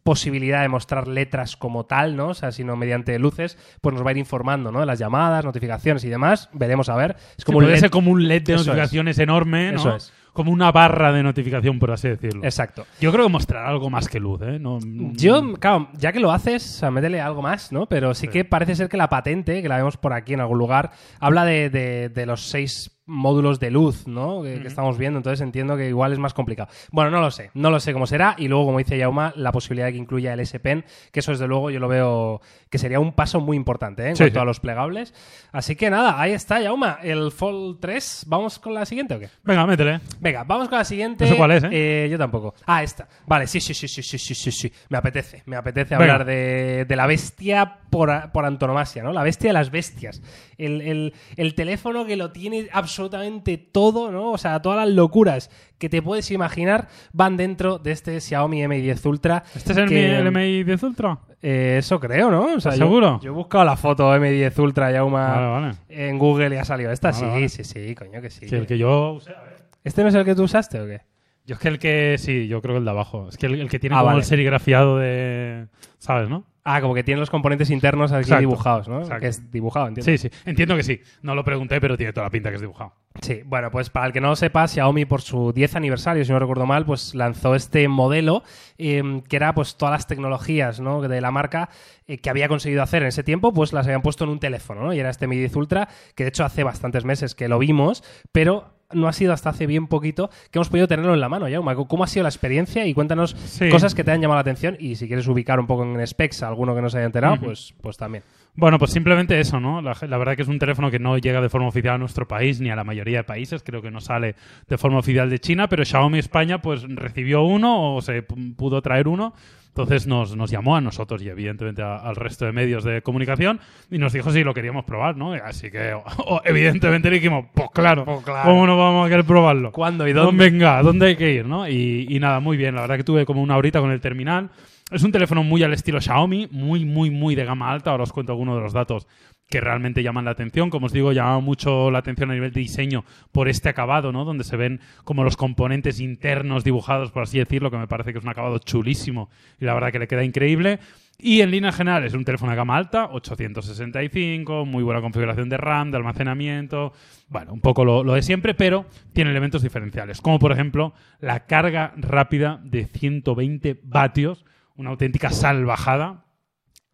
posibilidad de mostrar letras como tal, ¿no? O sea, sino mediante luces, pues nos va a ir informando, ¿no? De las llamadas, notificaciones y demás. Veremos a ver. Es como Sí, puede LED. ser como un LED de Eso es. notificaciones enorme, ¿no? Eso es. Como una barra de notificación, por así decirlo. Exacto. Yo creo que mostrará algo más que luz, ¿eh? No, Yo, claro, ya que lo haces, o sea, métele algo más, ¿no? Pero sí, que parece ser que la patente, que la vemos por aquí en algún lugar, habla de, de- de los seis módulos de luz, ¿no? Que, que estamos viendo, entonces entiendo que igual es más complicado. Bueno, no lo sé, no lo sé cómo será. Y luego, como dice Yauma, la posibilidad de que incluya el S Pen, que eso desde luego yo lo veo que sería un paso muy importante, ¿eh? En Sí, cuanto sí. a los plegables. Así que nada, ahí está Yauma, el Fold 3. ¿Vamos con la siguiente o qué? Venga, métele. Venga, vamos con la siguiente. No sé cuál es, ¿eh? yo tampoco. Ah, esta. Vale, sí, sí, sí, sí, sí, sí, sí, sí. Me apetece. Me apetece Venga. hablar de, de la bestia por, por antonomasia, ¿no? La bestia de las bestias. El, el- el teléfono que lo tiene absolutamente todo, ¿no? O sea, todas las locuras que te puedes imaginar van dentro de este Xiaomi Mi 10 Ultra. ¿Este es el, que- el MI 10 Ultra? Eh, eso creo, ¿no? O sea, ¿Estás yo- seguro? Yo, he buscado la foto M10 Ultra Yauma Vale, vale. en Google y ha salido esta. Vale, sí, sí, sí, coño que sí. Sí, el que yo usé, a ver. ¿Este no es el que tú usaste o qué? Yo es que el que... Sí, yo creo que el de abajo. Es que el, el que tiene Ah, como el serigrafiado de... ¿Sabes, no? Ah, como que tiene los componentes internos aquí Exacto, dibujados, ¿no? exacto. Que es dibujado, entiendo. Sí, sí. Entiendo que sí. No lo pregunté, pero tiene toda la pinta que es dibujado. Sí, bueno, pues para el que no lo sepa, Xiaomi por su 10 aniversario, si no recuerdo mal, pues lanzó este modelo eh, que era pues todas las tecnologías ¿no? de la marca eh, que había conseguido hacer en ese tiempo, pues las habían puesto en un teléfono, ¿no? Y era este Mi 10 Ultra, que de hecho hace bastantes meses que lo vimos, pero no ha sido hasta hace bien poquito que hemos podido tenerlo en la mano, Jaume. ¿Cómo ha sido la experiencia? Y cuéntanos Sí. cosas que te han llamado la atención y si quieres ubicar un poco en specs a alguno que no se haya enterado, pues, pues también. Bueno, pues simplemente eso, ¿no? La, la verdad que es un teléfono que no llega de forma oficial a nuestro país ni a la mayoría de países. Creo que no sale de forma oficial de China, pero Xiaomi España pues recibió uno o se pudo traer uno. Entonces nos, nos llamó a nosotros y evidentemente a- al resto de medios de comunicación y nos dijo si lo queríamos probar, ¿no? Así que o- evidentemente le dijimos, pues claro, Pues claro. ¿cómo no vamos a querer probarlo? ¿Cuándo y Pues dónde? Venga, ¿dónde hay que ir, no? Y, y nada, muy bien. La verdad que tuve como una horita con el terminal. Es un teléfono muy al estilo Xiaomi, muy, muy, muy de gama alta. Ahora os cuento algunos de los datos que realmente llaman la atención. Como os digo, llama mucho la atención a nivel de diseño por este acabado, ¿no? Donde se ven como los componentes internos dibujados, por así decirlo, que me parece que es un acabado chulísimo y la verdad que le queda increíble. Y en línea general es un teléfono de gama alta, 865, muy buena configuración de RAM, de almacenamiento, bueno, un poco lo, lo de siempre, pero tiene elementos diferenciales, como por ejemplo la carga rápida de 120 vatios, una auténtica salvajada.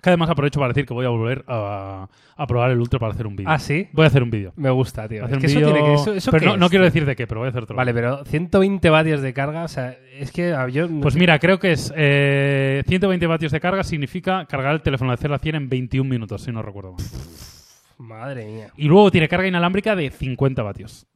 Que además aprovecho para decir que voy a volver a, a probar el Ultra para hacer un vídeo. Ah, sí. Voy a hacer un vídeo. Me gusta, tío. Hacer Es un eso tiene que. Eso, eso pero qué no, no quiero decir de qué, pero voy a hacer otro. Vale, pero 120 vatios de carga, o sea, es que ah, yo. Pues mira, creo que es eh, 120 vatios de carga significa cargar el teléfono de 0 a 100 en 21 minutos, si no recuerdo mal. Madre mía. Y luego tiene carga inalámbrica de 50 vatios.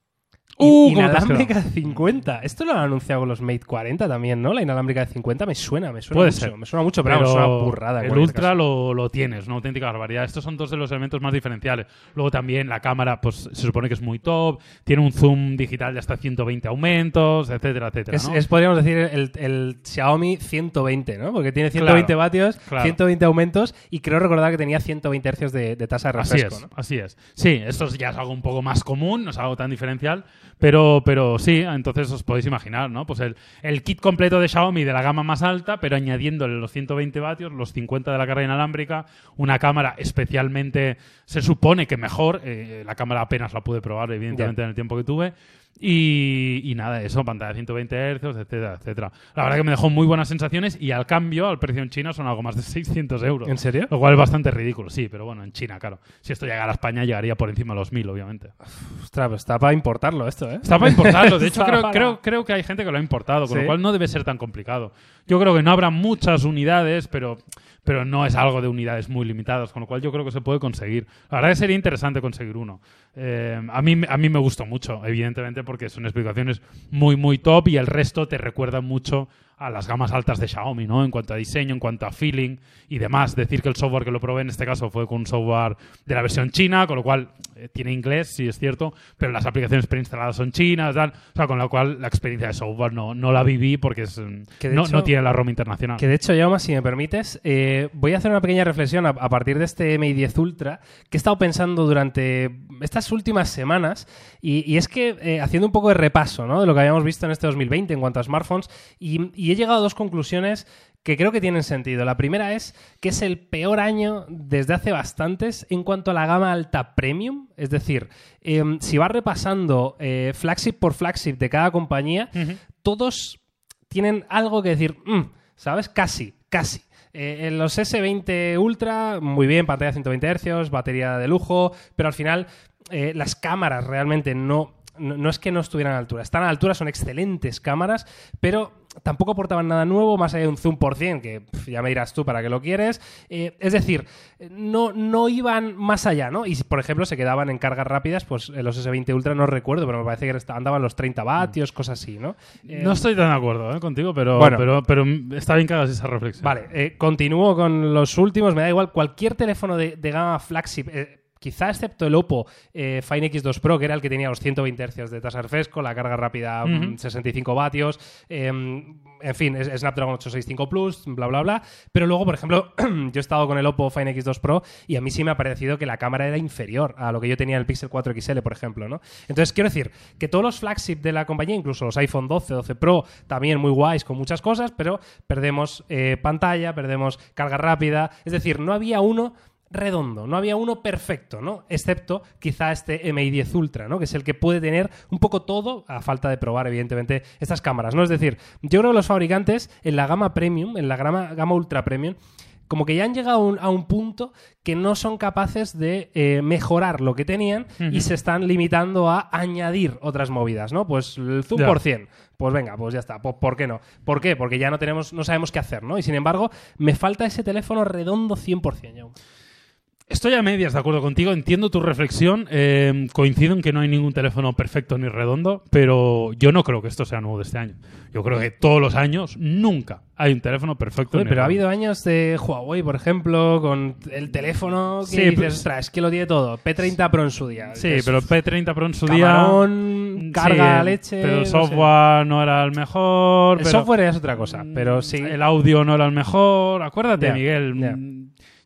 Uh, ¿cómo te has inalámbrica de 50. Esto lo han anunciado los Mate 40 también, ¿no? La inalámbrica de 50 me suena, me suena Puede mucho. ser. Me suena mucho, pero, es una burrada. en el Ultra lo, lo tienes, una auténtica barbaridad. Estos son dos de los elementos más diferenciales. Luego también la cámara, pues se supone que es muy top, tiene un zoom digital de hasta 120 aumentos, etcétera, etcétera. Es, ¿no? es, podríamos decir, el, el Xiaomi 120, ¿no? Porque tiene 120 Claro, vatios, claro. 120 aumentos y creo recordar que tenía 120 hercios de, de tasa de Así refresco, es, ¿no? así es. Sí, esto ya es algo un poco más común, no es algo tan diferencial, pero, pero sí, entonces os podéis imaginar, ¿no? Pues el, el kit completo de Xiaomi de la gama más alta, pero añadiéndole los 120 vatios, los 50 de la carga inalámbrica, una cámara especialmente, se supone que mejor, eh, la cámara apenas la pude probar, evidentemente, en el tiempo que tuve. Y, y nada, eso, pantalla de 120 Hz, etcétera, etcétera. La verdad que me dejó muy buenas sensaciones y al cambio, al precio en China, son algo más de 600 euros. ¿En serio? Lo cual es bastante ridículo, sí, pero bueno, en China, claro. Si esto llegara a España, llegaría por encima de los 1000, obviamente. Ostras, pues está para importarlo esto, ¿eh? Está para importarlo. De hecho, creo, para- creo, creo que hay gente que lo ha importado, con ¿Sí? lo cual no debe ser tan complicado. Yo creo que no habrá muchas unidades, pero, pero no es algo de unidades muy limitadas, con lo cual yo creo que se puede conseguir. La verdad que sería interesante conseguir uno. Eh, a, mí, a mí me gustó mucho, evidentemente, porque son explicaciones muy, muy top y el resto te recuerda mucho a las gamas altas de Xiaomi, ¿no? En cuanto a diseño, en cuanto a feeling y demás. Decir que el software que lo probé en este caso fue con un software de la versión china, con lo cual eh, tiene inglés, sí es cierto, pero las aplicaciones preinstaladas son chinas, tal. O sea, con lo cual la experiencia de software no, no la viví porque es, mm, no, no, tiene la ROM internacional. Que de hecho, Jaume, si me permites, eh, voy a hacer una pequeña reflexión a, partir de este Mi 10 Ultra que he estado pensando durante estas últimas semanas y, es que eh, haciendo un poco de repaso ¿no? de lo que habíamos visto en este 2020 en cuanto a smartphones y he llegado a dos conclusiones que creo que tienen sentido. La primera es que es el peor año desde hace bastantes en cuanto a la gama alta premium. Es decir, em, si vas repasando eh, flagship por flagship de cada compañía, todos tienen algo que decir, mm", ¿sabes? Casi, casi. Eh, en los S20 Ultra, muy bien, pantalla 120 Hz, batería de lujo, pero al final eh, las cámaras realmente no, no, es que no estuvieran a la altura. Están a la altura, son excelentes cámaras, pero tampoco aportaban nada nuevo, más allá de un zoom por cien, que ya me dirás tú para qué lo quieres. Eh, es decir, no, no iban más allá, ¿no? Y por ejemplo, se quedaban en cargas rápidas, pues los S20 Ultra no recuerdo, pero me parece que andaban los 30 vatios, cosas así, ¿no? no estoy tan de acuerdo ¿eh? contigo, pero, pero, pero está bien que hagas esa reflexión. Vale, eh, continúo con los últimos, me da igual, cualquier teléfono de, de gama flagship quizá excepto el Oppo eh, Fine X2 Pro, que era el que tenía los 120 Hz de tasa refresco, la carga rápida 65 mm, vatios, em, en fin, es, Snapdragon 865 Plus, bla, bla, bla. Pero luego, por ejemplo, yo he estado con el Oppo Fine X2 Pro y a mí sí me ha parecido que la cámara era inferior a lo que yo tenía en el Pixel 4 XL, por ejemplo, ¿no? Entonces, quiero decir que todos los flagship de la compañía, incluso los iPhone 12, 12 Pro, también muy guays con muchas cosas, pero perdemos eh, pantalla, perdemos carga rápida. Es decir, no había uno redondo, no había uno perfecto, ¿no? Excepto quizá este MI 10 Ultra, ¿no? Que es el que puede tener un poco todo, a falta de probar, evidentemente, estas cámaras, ¿no? Es decir, yo creo que los fabricantes en la gama premium, en la gama, gama ultra premium, como que ya han llegado a un, punto que no son capaces de eh, mejorar lo que tenían y se están limitando a añadir otras movidas, ¿no? Pues el zoom por 100. Pues venga, pues ya está. Pues, ¿Por qué no? ¿Por qué? Porque ya no tenemos, no sabemos qué hacer, ¿no? Y sin embargo, me falta ese teléfono redondo 100%. Ya. Estoy a medias de acuerdo contigo, entiendo tu reflexión, eh, coincido en que no hay ningún teléfono perfecto ni redondo, pero yo no creo que esto sea nuevo de este año. Yo creo que todos los años nunca hay un teléfono perfecto. pero ha habido años de Huawei, por ejemplo, con el teléfono que sí, dices, pues, es que lo tiene todo. P30 Pro en su día. Sí, pero P30 Pro en su día... carga, leche... Pero el software no era el mejor... El software es otra cosa, pero sí. El audio no era el mejor. Acuérdate, Miguel...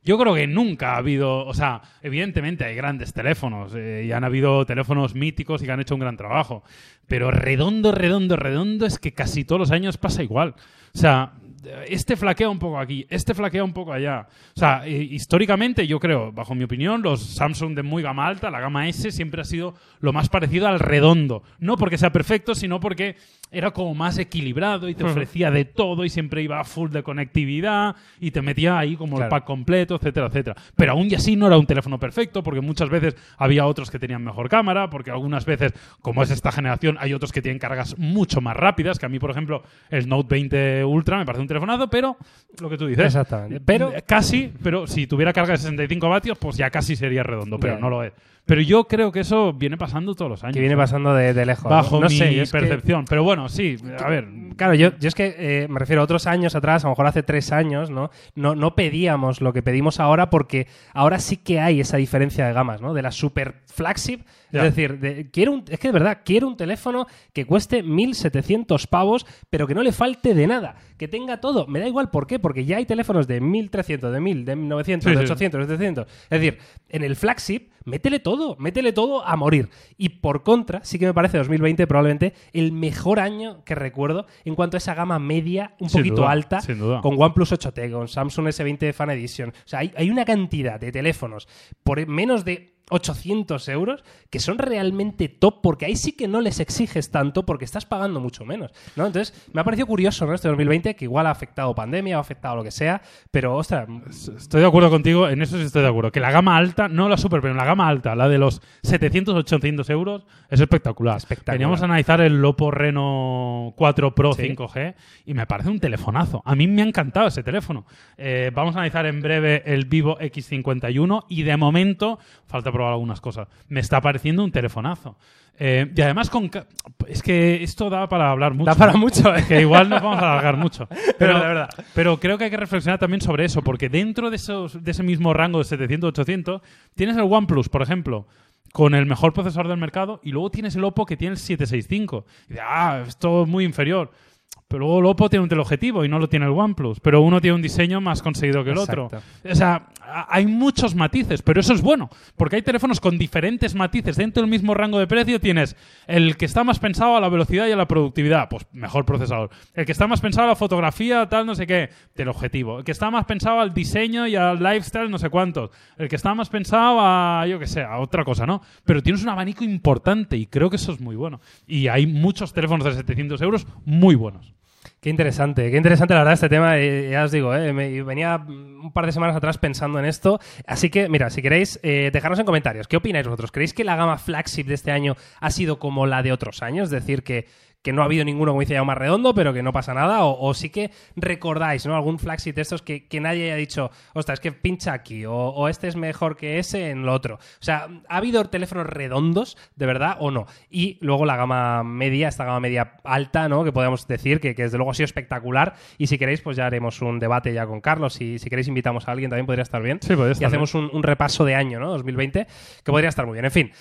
Yo creo que nunca ha habido, o sea, evidentemente hay grandes teléfonos eh, y han habido teléfonos míticos y que han hecho un gran trabajo, pero redondo, redondo, redondo es que casi todos los años pasa igual. O sea, este flaquea un poco aquí, este flaquea un poco allá. O sea, eh, históricamente yo creo, bajo mi opinión, los Samsung de muy gama alta, la gama S, siempre ha sido lo más parecido al redondo. No porque sea perfecto, sino porque era como más equilibrado y te ofrecía de todo y siempre iba full de conectividad y te metía ahí como el pack completo, etcétera, etcétera. Pero aún y así no era un teléfono perfecto porque muchas veces había otros que tenían mejor cámara, porque algunas veces, como es esta generación, hay otros que tienen cargas mucho más rápidas, que a mí, por ejemplo, el Note 20 Ultra me parece un telefonado, pero lo que tú dices. Exactamente. Pero casi, pero si tuviera carga de 65 vatios, pues ya casi sería redondo, pero no lo es. Pero yo creo que eso viene pasando todos los años. Que viene pasando de, lejos. Bajo mi percepción. Pero bueno, sí, a ver. Claro, yo, yo es que eh, me refiero a otros años atrás, a lo mejor hace tres años, ¿no? ¿no? No pedíamos lo que pedimos ahora porque ahora sí que hay esa diferencia de gamas, ¿no? De la super flagship. Es decir, quiero un, es que de verdad, quiero un teléfono que cueste 1.700 pavos, pero que no le falte de nada. Que tenga todo. Me da igual por qué, porque ya hay teléfonos de 1.300, de 1.000, de 1.900, de 800, de 700. Es decir, en el flagship métele todo, métele todo a morir. Y por contra, sí que me parece 2020 probablemente el mejor año que recuerdo en cuanto a esa gama media un poquito alta con OnePlus 8T, con Samsung S20 Fan Edition. O sea, hay, hay una cantidad de teléfonos por menos de 800 euros, que son realmente top, porque ahí sí que no les exiges tanto porque estás pagando mucho menos, ¿no? Entonces, me ha parecido curioso, ¿no? Este 2020, que igual ha afectado pandemia, ha afectado lo que sea, pero, ostras, Estoy de acuerdo contigo, en eso sí estoy de acuerdo. Que la gama alta, no la super, pero la gama alta, la de los 700, 800 euros, es espectacular. Espectacular. Veníamos a analizar el Oppo Reno 4 Pro Sí. 5G y me parece un telefonazo. A mí me ha encantado ese teléfono. Eh, vamos a analizar en breve el Vivo X51 y de momento, falta probar algunas cosas, me está pareciendo un telefonazo. Eh, y además con... Es que esto da para hablar mucho. da para mucho, ¿eh? Que igual nos vamos a alargar mucho. Pero de verdad. Pero creo que hay que reflexionar también sobre eso, porque dentro de, esos, de ese mismo rango de 700-800, tienes el OnePlus, por ejemplo, con el mejor procesador del mercado, y luego tienes el Oppo que tiene el 765. Y dices, ah, esto es muy inferior. Pero luego el Oppo tiene un teleobjetivo y no lo tiene el OnePlus. Pero uno tiene un diseño más conseguido que el otro. O sea, hay muchos matices, pero eso es bueno, porque hay teléfonos con diferentes matices. Dentro del mismo rango de precio tienes el que está más pensado a la velocidad y a la productividad, pues mejor procesador. El que está más pensado a la fotografía, tal, no sé qué, teleobjetivo. El que está más pensado al diseño y al lifestyle, no sé cuántos. El que está más pensado a, yo qué sé, a otra cosa, ¿no? Pero tienes un abanico importante y creo que eso es muy bueno. Y hay muchos teléfonos de 700 euros muy buenos. Qué interesante, qué interesante la verdad este tema. eh, ya os digo, eh, venía un par de semanas atrás pensando en esto. Así que, mira, si queréis, eh, dejarnos en comentarios. ¿Qué opináis vosotros? ¿Creéis que la gama flagship de este año ha sido como la de otros años? Es decir, que, que no ha habido ninguno, como dice más redondo, pero que no pasa nada. O, o sí que recordáis, ¿no? Algún flagship de estos que, que nadie haya dicho, ostras, es que pincha aquí. O, o este es mejor que ese en lo otro. O sea, ¿ha habido teléfonos redondos, de verdad, o no? Y luego la gama media, esta gama media alta, ¿no? Que podemos decir que, que desde luego ha sido espectacular. Y si queréis, pues ya haremos un debate ya con Carlos. Y si queréis, invitamos a alguien, también podría estar bien. Sí, podría y estar hacemos un, un repaso de año, ¿no? 2020, que podría estar muy bien. En fin.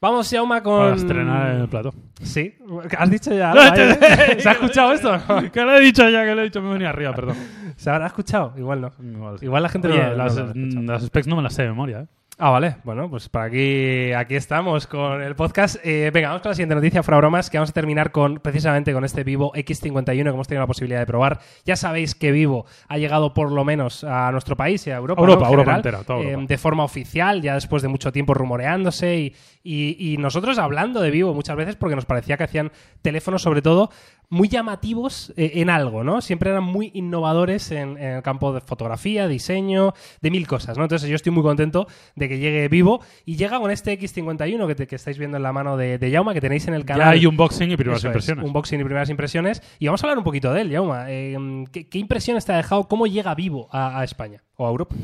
Vamos, Yauma, con... Para estrenar en el plato. Sí. ¿Has dicho ya? Algo ¿Se ha escuchado esto? que lo he dicho ya, que lo he dicho, me venía arriba, perdón. ¿Se habrá escuchado? Igual no. Igual, Igual la gente Oye, no- no las specs no me las sé de memoria, ¿eh? Ah, vale. Bueno, pues para aquí, aquí estamos con el podcast. Eh, venga, vamos con la siguiente noticia, fuera bromas, que vamos a terminar con precisamente con este Vivo X51 que hemos tenido la posibilidad de probar. Ya sabéis que Vivo ha llegado por lo menos a nuestro país y a Europa. Europa, ¿no? En Europa general, entera, toda eh, de forma oficial, ya después de mucho tiempo rumoreándose y, y- y nosotros hablando de Vivo muchas veces porque nos parecía que hacían teléfonos, sobre todo, muy llamativos eh, en algo, ¿no? Siempre eran muy innovadores en, en el campo de fotografía, diseño, de mil cosas, ¿no? Entonces yo estoy muy contento de que llegue Vivo y llega con este X51 que, te- que estáis viendo en la mano de, de Yauma, que tenéis en el canal. Ya hay unboxing y primeras Eso es, impresiones. unboxing y primeras impresiones. Y vamos a hablar un poquito de él, Yauma. Eh, ¿qué, qué impresiones te ha dejado? ¿Cómo llega Vivo a, a España? ¿O a Europa?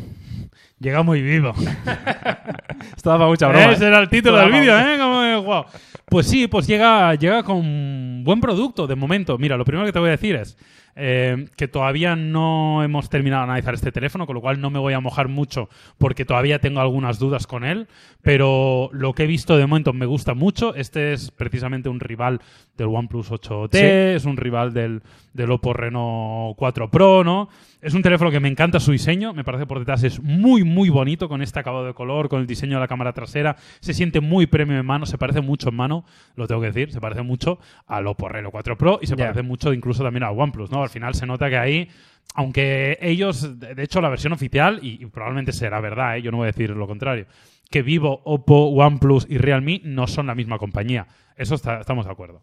Llega muy vivo. Esto da para mucha broma. Ese ¿eh? era el título Esto del vídeo, ¿eh? Como, eh, guau. Pues sí, pues llega, llega con buen producto de momento. Mira, lo primero que te voy a decir es eh, que todavía no hemos terminado de analizar este teléfono, con lo cual no me voy a mojar mucho porque todavía tengo algunas dudas con él, pero lo que he visto de momento me gusta mucho. Este es precisamente un rival del OnePlus 8T, Sí. es un rival del, del Oppo Reno 4 Pro, ¿no? Es un teléfono que me encanta su diseño, me parece por detrás es muy, muy bonito con este acabado de color, con el diseño de la cámara trasera. Se siente muy premium en mano, se parece mucho en mano, lo tengo que decir, se parece mucho al Oppo Reno 4 Pro y se parece mucho incluso también al OnePlus, ¿no? Al final se nota que ahí, aunque ellos, de de hecho la versión oficial, y, y probablemente será verdad, ¿eh? yo no voy a decir lo contrario, que Vivo, Oppo, OnePlus y Realme no son la misma compañía. Eso está- estamos de acuerdo.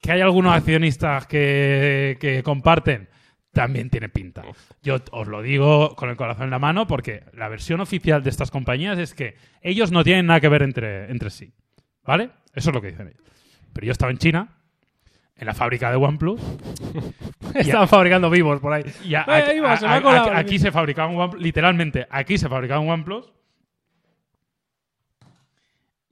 Que hay algunos accionistas que, que comparten, también tiene pinta. Yo os lo digo con el corazón en la mano porque la versión oficial de estas compañías es que ellos no tienen nada que ver entre, entre sí. ¿Vale? Eso es lo que dicen ellos. Pero yo estaba en China, en la fábrica de OnePlus, Estaban fabricando vivos por ahí. y a- Eh, a- a- aquí, aquí se fabricaba un OnePlus, literalmente, aquí se fabricaba un OnePlus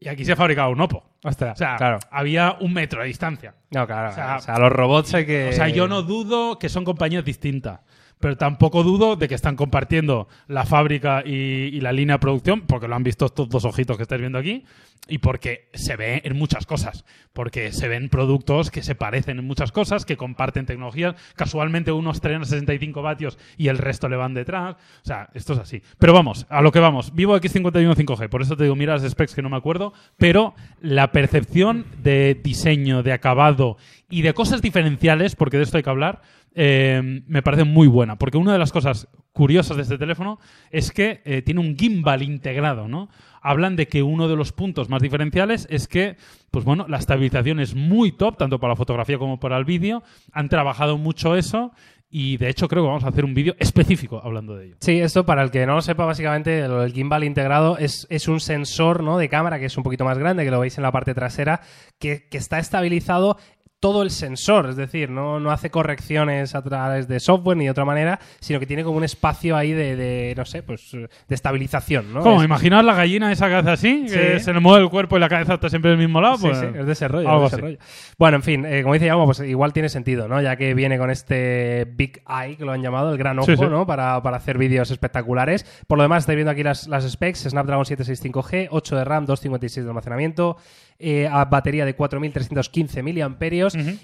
y aquí se fabricaba un Oppo. Ostras, O sea, claro. había un metro de distancia. No, claro. o sea, o sea, los robots hay que... O sea, yo no dudo que son compañías distintas, pero tampoco dudo de que están compartiendo la fábrica y, la línea de producción, porque lo han visto estos dos ojitos que estáis viendo aquí, y porque se ve en muchas cosas, porque se ven productos que se parecen en muchas cosas, que comparten tecnologías, casualmente unos traen a 65 vatios y el resto le van detrás, o sea, esto es así. Pero vamos, a lo que vamos, vivo X51 5G, por eso te digo, mira las specs que no me acuerdo, pero la percepción de diseño, de acabado y de cosas diferenciales, porque de esto hay que hablar, eh, me parece muy buena. Porque una de las cosas curiosas de este teléfono es que eh, tiene un gimbal integrado, ¿no? hablan de que uno de los puntos más diferenciales es que, pues bueno, la estabilización es muy top, tanto para la fotografía como para el vídeo. Han trabajado mucho eso y de hecho creo que vamos a hacer un vídeo específico hablando de ello. Sí, esto para el que no lo sepa, básicamente el gimbal integrado es, es un sensor ¿no? de cámara que es un poquito más grande, que lo veis en la parte trasera, que, que está estabilizado todo el sensor, es decir, no, no hace correcciones a través de software ni de otra manera, sino que tiene como un espacio ahí de, de, no sé, pues de estabilización, ¿no? ¿Cómo? Es- Imaginaos la gallina esa que hace así, que Sí. se le mueve el cuerpo y la cabeza está siempre del mismo lado. Sí, Pues, sí, es de ese rollo. algo es de ese así. rollo. Bueno, en fin, eh, como dice Jaume, pues igual tiene sentido, ¿no? Ya que viene con este Big Eye, que lo han llamado, el gran ojo, Sí, sí. ¿no? Para, para hacer vídeos espectaculares. Por lo demás, estáis viendo aquí las, las specs: Snapdragon 765G, 8 de RAM, 256 de almacenamiento, eh, a batería de 4.315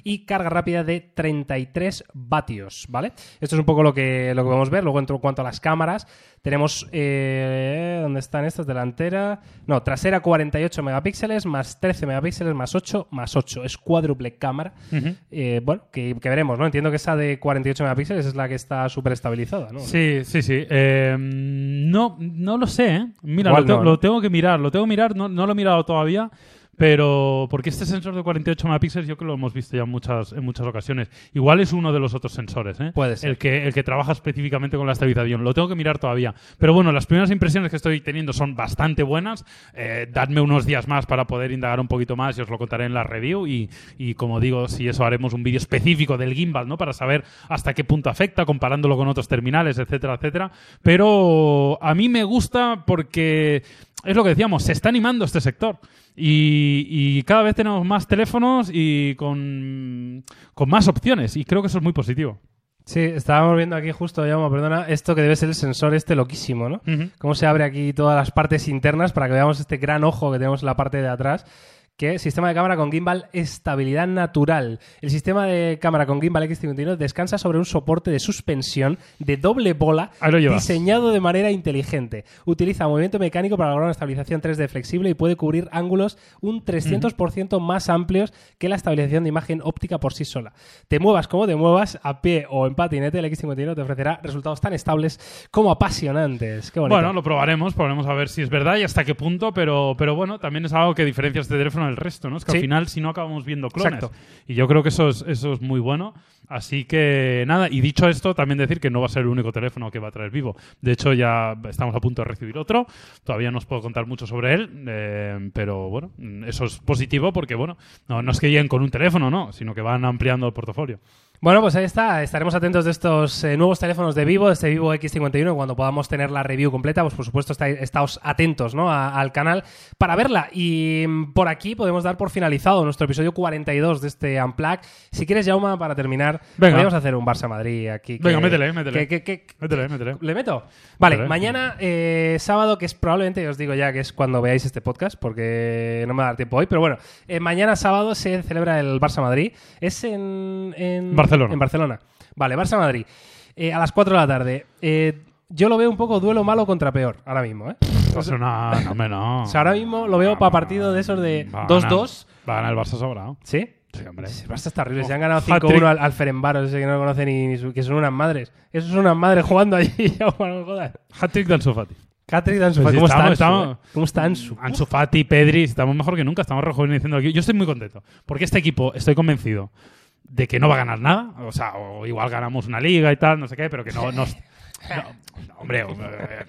y carga rápida de 33 vatios, ¿vale? Esto es un poco lo que, lo que podemos ver. Luego, en cuanto a las cámaras, tenemos. Eh, ¿Dónde están estas? Delantera. No, trasera 48 megapíxeles, más 13 megapíxeles, más 8, más 8. Es cuádruple cámara. Eh, bueno, que, que veremos, ¿no? Entiendo que esa de 48 megapíxeles es la que está súper estabilizada, ¿no? Sí, sí, sí. Eh, no, no lo sé, ¿eh? Mira, lo, tengo- no, ¿no? lo tengo que mirar, lo tengo que mirar, no, no lo he mirado todavía, pero porque este sensor de 48 megapíxeles yo creo que lo hemos visto ya en muchas, en muchas ocasiones. Igual es uno de los otros sensores, ¿eh? Puede ser. El que, el que trabaja específicamente con la estabilización. Lo tengo que mirar todavía. Pero bueno, las primeras impresiones que estoy teniendo son bastante buenas. Eh, dadme unos días más para poder indagar un poquito más y os lo contaré en la review. Y, y como digo, si eso haremos un vídeo específico del gimbal, ¿no? Para saber hasta qué punto afecta, comparándolo con otros terminales, etcétera, etcétera. Pero a mí me gusta porque es lo que decíamos, se está animando este sector. Y, y cada vez tenemos más teléfonos y con, con más opciones. Y creo que eso es muy positivo. Sí, estábamos viendo aquí justo, Jaume, perdona, esto que debe ser el sensor este loquísimo, ¿no? Cómo se abre aquí todas las partes internas para que veamos este gran ojo que tenemos en la parte de atrás. Que sistema de cámara con gimbal estabilidad natural. El sistema de cámara con gimbal X51 descansa sobre un soporte de suspensión de doble bola diseñado de manera inteligente. Utiliza movimiento mecánico para lograr una estabilización 3D flexible y puede cubrir ángulos un 300% más amplios que la estabilización de imagen óptica por sí sola. Te muevas como te muevas, a pie o en patinete, el X51 te ofrecerá resultados tan estables como apasionantes. Qué. Bueno, lo probaremos, probaremos a ver si es verdad y hasta qué punto, pero, pero bueno, también es algo que diferencia este teléfono del resto, ¿no? Es que Sí. al final, si no, acabamos viendo clones. Exacto. Y yo creo que eso es, eso es muy bueno. Así que nada, y dicho esto, también decir que no va a ser el único teléfono que va a traer vivo. De hecho, ya estamos a punto de recibir otro. Todavía no os puedo contar mucho sobre él, eh, pero bueno, eso es positivo porque, bueno, no, no es que lleguen con un teléfono, no, sino que van ampliando el portafolio. Bueno, pues ahí está. Estaremos atentos de estos eh, nuevos teléfonos de Vivo, de este Vivo X51. Cuando podamos tener la review completa, pues por supuesto estáis, estáos atentos ¿no? a- al canal para verla. Y mm, por aquí podemos dar por finalizado nuestro episodio 42 de este Unplug. Si quieres, Jauma, para terminar, podríamos hacer un Barça-Madrid aquí. que- Venga, métele, métele. que- que- Métele, métele. ¿Le meto? Vale, Métele. mañana, eh, sábado, que es probablemente, os digo ya que es cuando veáis este podcast, porque no me va a dar tiempo hoy, pero bueno, eh, mañana sábado se celebra el Barça-Madrid. Es en, en Barcelona. En Barcelona. Vale, Barça-Madrid. Eh, a las 4 de la tarde. Eh, yo lo veo un poco duelo malo contra peor, ahora mismo, ¿eh? Una- no, hombre, no. O sea, ahora mismo lo veo para partido de esos de Va a 2-2. ganar- Va a ganar el Barça sobrado. ¿Sí? Sí, hombre. El Barça está horrible. Se han ganado Hat-trick. 5-1 al, al Ferenbaros, ese que no lo conoce ni, ni su- que son unas madres. Esos son unas madres jugando allí, no. Hat-trick de Ansu Fati. Catri de Ansu Pues Fati. ¿Cómo está Ansu? estamos- eh? ¿Cómo está Ansu? Ansu Fati, Pedri, estamos mejor que nunca, estamos rejuveneciendo aquí. Yo estoy muy contento, porque este equipo, estoy convencido de que no va a ganar nada, o sea, o igual ganamos una liga y tal, no sé qué, pero que no... no, no, no, hombre, eh,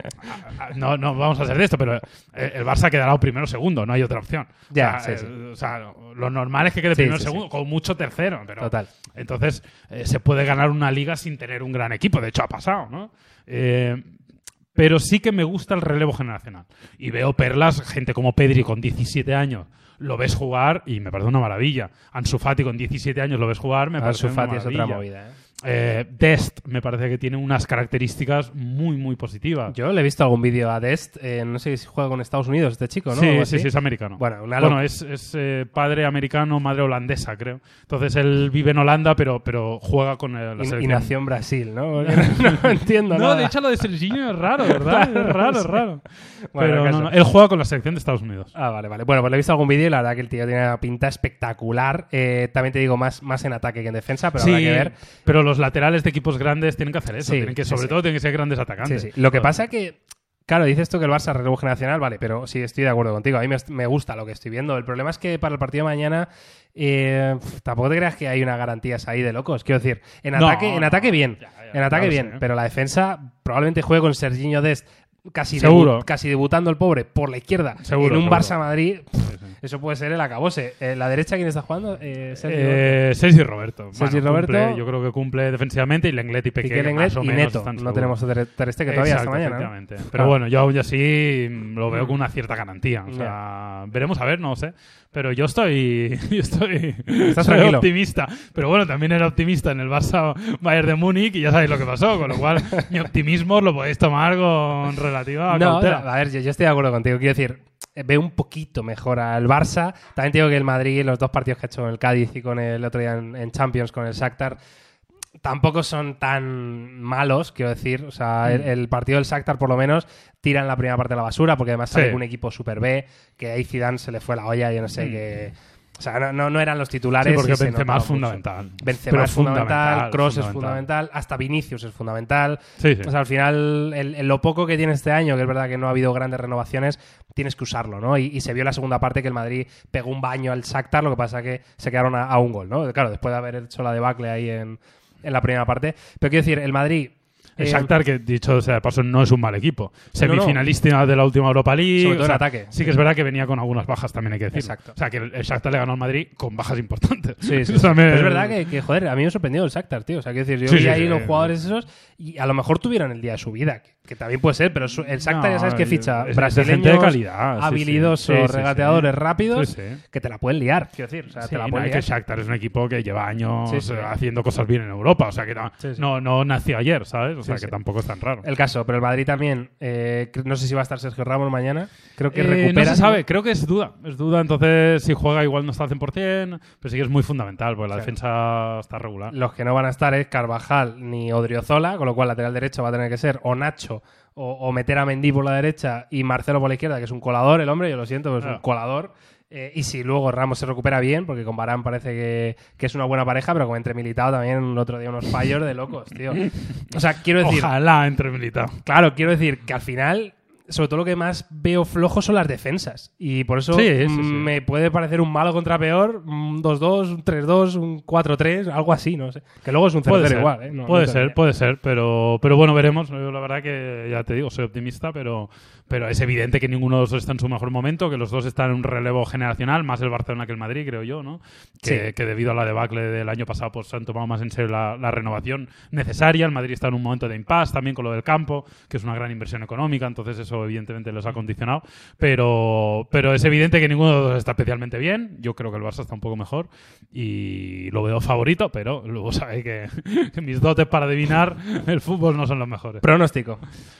no, no vamos a hacer de esto, pero eh, el Barça quedará o primero o segundo, no hay otra opción. Ya, o sea, sí, sí. eh, o sea, lo normal es que quede Sí, primero o sí, sí. segundo, con mucho tercero, pero Total. entonces eh, se puede ganar una liga sin tener un gran equipo, de hecho ha pasado, ¿no? Eh, pero sí que me gusta el relevo generacional. Y veo perlas, gente como Pedri con 17 años, lo ves jugar y me parece una maravilla. Ansu Fati con 17 años lo ves jugar, me parece Ansu una Fati es otra maravilla. movida, ¿eh? Eh, Dest me parece que tiene unas características muy, muy positivas. Yo le he visto algún vídeo a Dest, eh, no sé si juega con Estados Unidos este chico, ¿no? Sí, sí, así. sí, es americano. Bueno, es, es, eh, padre americano, madre holandesa, creo. Entonces él vive en Holanda, pero, pero juega con la Y, y selección. nació en Brasil, ¿no? No, entiendo No, nada. de hecho lo de Serginho es raro, ¿verdad? Es raro, es raro. Bueno, Pero no, no, él juega con la selección de Estados Unidos. Ah, vale, vale. Bueno, pues le he visto algún vídeo y la verdad que el tío tiene una pinta espectacular. Eh, también te digo, más, más en ataque que en defensa, pero habrá que ver. pero los laterales de equipos grandes tienen que hacer eso. Sí, tienen que, sobre sí. todo, tienen que ser grandes atacantes. Lo que pasa que Claro, dices tú que el Barça relevo generacional, vale, pero sí estoy de acuerdo contigo. A mí me, me gusta lo que estoy viendo. El problema es que para el partido de mañana eh, tampoco te creas que hay una garantías ahí de locos. Quiero decir, en No, ataque, en ataque bien, Ya, ya, en ataque bien, pero la defensa probablemente juegue con Serginho Dest casi, debu- casi debutando el pobre por la izquierda Seguro, en un seguro. Barça Madrid. Sí, sí. Eso puede ser el acabose. Eh, la derecha, ¿quién está jugando? Eh, Sergio Eh, Sergi Roberto. Sergi Bueno, Roberto. cumple- yo creo que cumple defensivamente y Lenglet y Piqué, Piqué, más o y menos Neto. están No tenemos a Ter Ter Stegen todavía esta Exacto, mañana. ¿no? efectivamente. Pero Claro. bueno, yo aún así mm, lo veo con una cierta garantía. O sea, veremos a ver, no sé. Pero yo estoy, yo estoy Estás soy tranquilo. optimista. Pero bueno, también era optimista en el Barça Bayern de Múnich y ya sabéis lo que pasó. Con lo cual, mi optimismo lo podéis tomar con relativa No, cautela. a ver, yo, yo estoy de acuerdo contigo. Quiero decir, eh, veo un poquito mejor al Barça. También digo que el Madrid, los dos partidos que ha hecho con el Cádiz y con el otro día en, en Champions con el Shakhtar, tampoco son tan malos, quiero decir. O sea, Mm. el, el partido del Shakhtar por lo menos tiran la primera parte de la basura porque además sale Sí. un equipo super B, que ahí Zidane se le fue la olla, yo no sé Mm. qué... O sea, no, no, no eran los titulares. Sí, porque Benzema es fundamental. Benzema es fundamental, Cross es fundamental. fundamental, hasta Vinicius es fundamental. Sí, sí. O sea, al final, el- el- lo poco que tiene este año, que es verdad que no ha habido grandes renovaciones, tienes que usarlo, ¿no? Y, y se vio en la segunda parte que el Madrid pegó un baño al Shakhtar, lo que pasa que se quedaron a, a un gol, ¿no? Claro, después de haber hecho la debacle ahí en, en la primera parte. Pero quiero decir, el Madrid... El eh, Shakhtar, que dicho sea de paso, no es un mal equipo. no. Semifinalista de la última Europa League. Sobre todo o sea, en ataque. Sí que es verdad que venía con algunas bajas, también hay que decir. Exacto. O sea, que el Shakhtar le ganó al Madrid con bajas importantes. Sí, sí, es verdad que, que, joder, a mí me sorprendió el Shakhtar, tío. O sea, quiero decir, yo Sí, vi sí, ahí los jugadores esos y a lo mejor tuvieron el día de su vida, que, que también puede ser, pero el Shakhtar ya sabes que ficha es- de brasileños, gente de calidad, habilidosos, regateadores rápidos, que te la pueden liar, quiero decir. O sea, te la pueden es que liar. Shakhtar es un equipo que lleva años haciendo cosas bien en Europa. O sea, que no, no nació ayer, ¿sabes? O sea, Sí, que sí. tampoco es tan raro. El caso, pero el Madrid también, eh, no sé si va a estar Sergio Ramos mañana, creo que Eh, recupera. no se sabe, creo que es duda. Es duda, entonces si juega igual no está al 100%, pero sí que es muy fundamental, porque la defensa está regular. Los que no van a estar es Carvajal ni Odriozola, con lo cual lateral derecho va a tener que ser o Nacho o, o meter a Mendy por la derecha y Marcelo por la izquierda, que es un colador, el hombre, yo lo siento, pero es un Claro. colador. Eh, y si luego Ramos se recupera bien, porque con Barán parece que, que es una buena pareja, pero como entre militado también el otro día unos fallos de locos, tío. O sea, quiero decir, Ojalá entre militar. claro, quiero decir que al final, sobre todo lo que más veo flojo son las defensas. Y por eso Sí, sí, mm, sí. me puede parecer un malo contra peor, un 2-2, un 3-2, un 4-3, algo así, no sé. Que luego es un 0-0 Puede ser, igual, ¿eh? No- puede no ser, tendría. puede ser, pero, pero bueno, veremos. Yo la verdad que ya te digo, soy optimista, pero, pero es evidente que ninguno de los dos está en su mejor momento, que los dos están en un relevo generacional, más el Barcelona que el Madrid, creo yo, ¿no? Que, que debido a la debacle del año pasado, pues han tomado más en serio la, la renovación necesaria. El Madrid está en un momento de impasse también con lo del campo, que es una gran inversión económica, entonces eso evidentemente les ha condicionado. Pero, pero es evidente que ninguno de los dos está especialmente bien. Yo creo que el Barça está un poco mejor y lo veo favorito, pero luego sabéis que, que mis dotes para adivinar el fútbol no son los mejores. Pronóstico.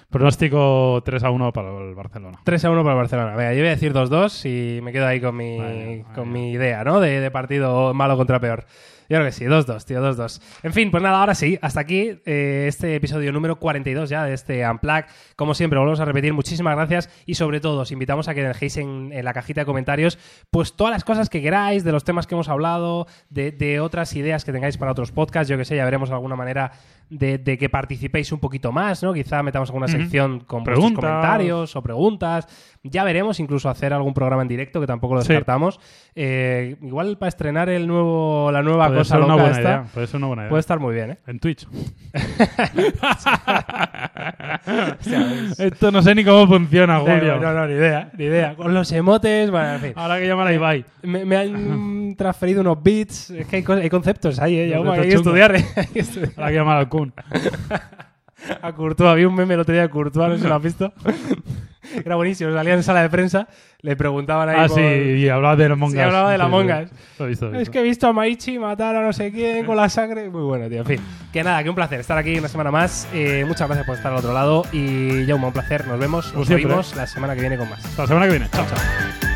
Pronóstico 3 a 1 para el Barcelona. 3 a 1 para el Barcelona. Venga, yo voy a decir 2-2 y me quedo ahí con mi, Vale, con vale. mi idea, ¿no? De, de partido malo contra peor. Yo creo que sí, 2-2, tío, 2-2. En fin, pues nada, ahora sí, hasta aquí eh, este episodio número 42 ya de este Unplug. Como siempre, volvemos a repetir, muchísimas gracias y sobre todo os invitamos a que dejéis en, la cajita de comentarios pues todas las cosas que queráis, de los temas que hemos hablado, de, de otras ideas que tengáis para otros podcasts, yo que sé, ya veremos alguna manera de, de que participéis un poquito más, ¿no? Quizá metamos alguna sección con Preguntas. comentarios o preguntas. Ya veremos, incluso hacer algún programa en directo, que tampoco lo Sí. descartamos. Eh, igual para estrenar el nuevo, la nueva Puede cosa ser una loca buena esta, idea. Puede ser una buena idea. puede estar muy bien, ¿eh? En Twitch. Esto no sé ni cómo funciona, Julio. no, no, ni idea, ni idea. Con los emotes, bueno, en fin. Ahora que llamar a Ibai. Me, me han transferido unos bits. Es que hay, hay conceptos ahí, ¿eh? Hay que estudiar, ¿eh? Hay que estudiar. Ahora que llamar al Kun. A Courtois, había un meme el otro día de Courtois, no sé si lo has visto. Era buenísimo, salía en sala de prensa, le preguntaban ahí Ah, por- sí, y hablaba de Among Us. Sí, hablaba de la Sí, Among sí. Us. Lo he visto, lo he Es visto. que he visto a Maichi matar a no sé quién con la sangre. Muy bueno, tío. En fin, que nada, que un placer estar aquí una semana más. Eh, muchas gracias por estar al otro lado. Y Jaume, un placer. Nos vemos, nos vemos la semana que viene con más. Hasta la semana que viene. Chao. Chao.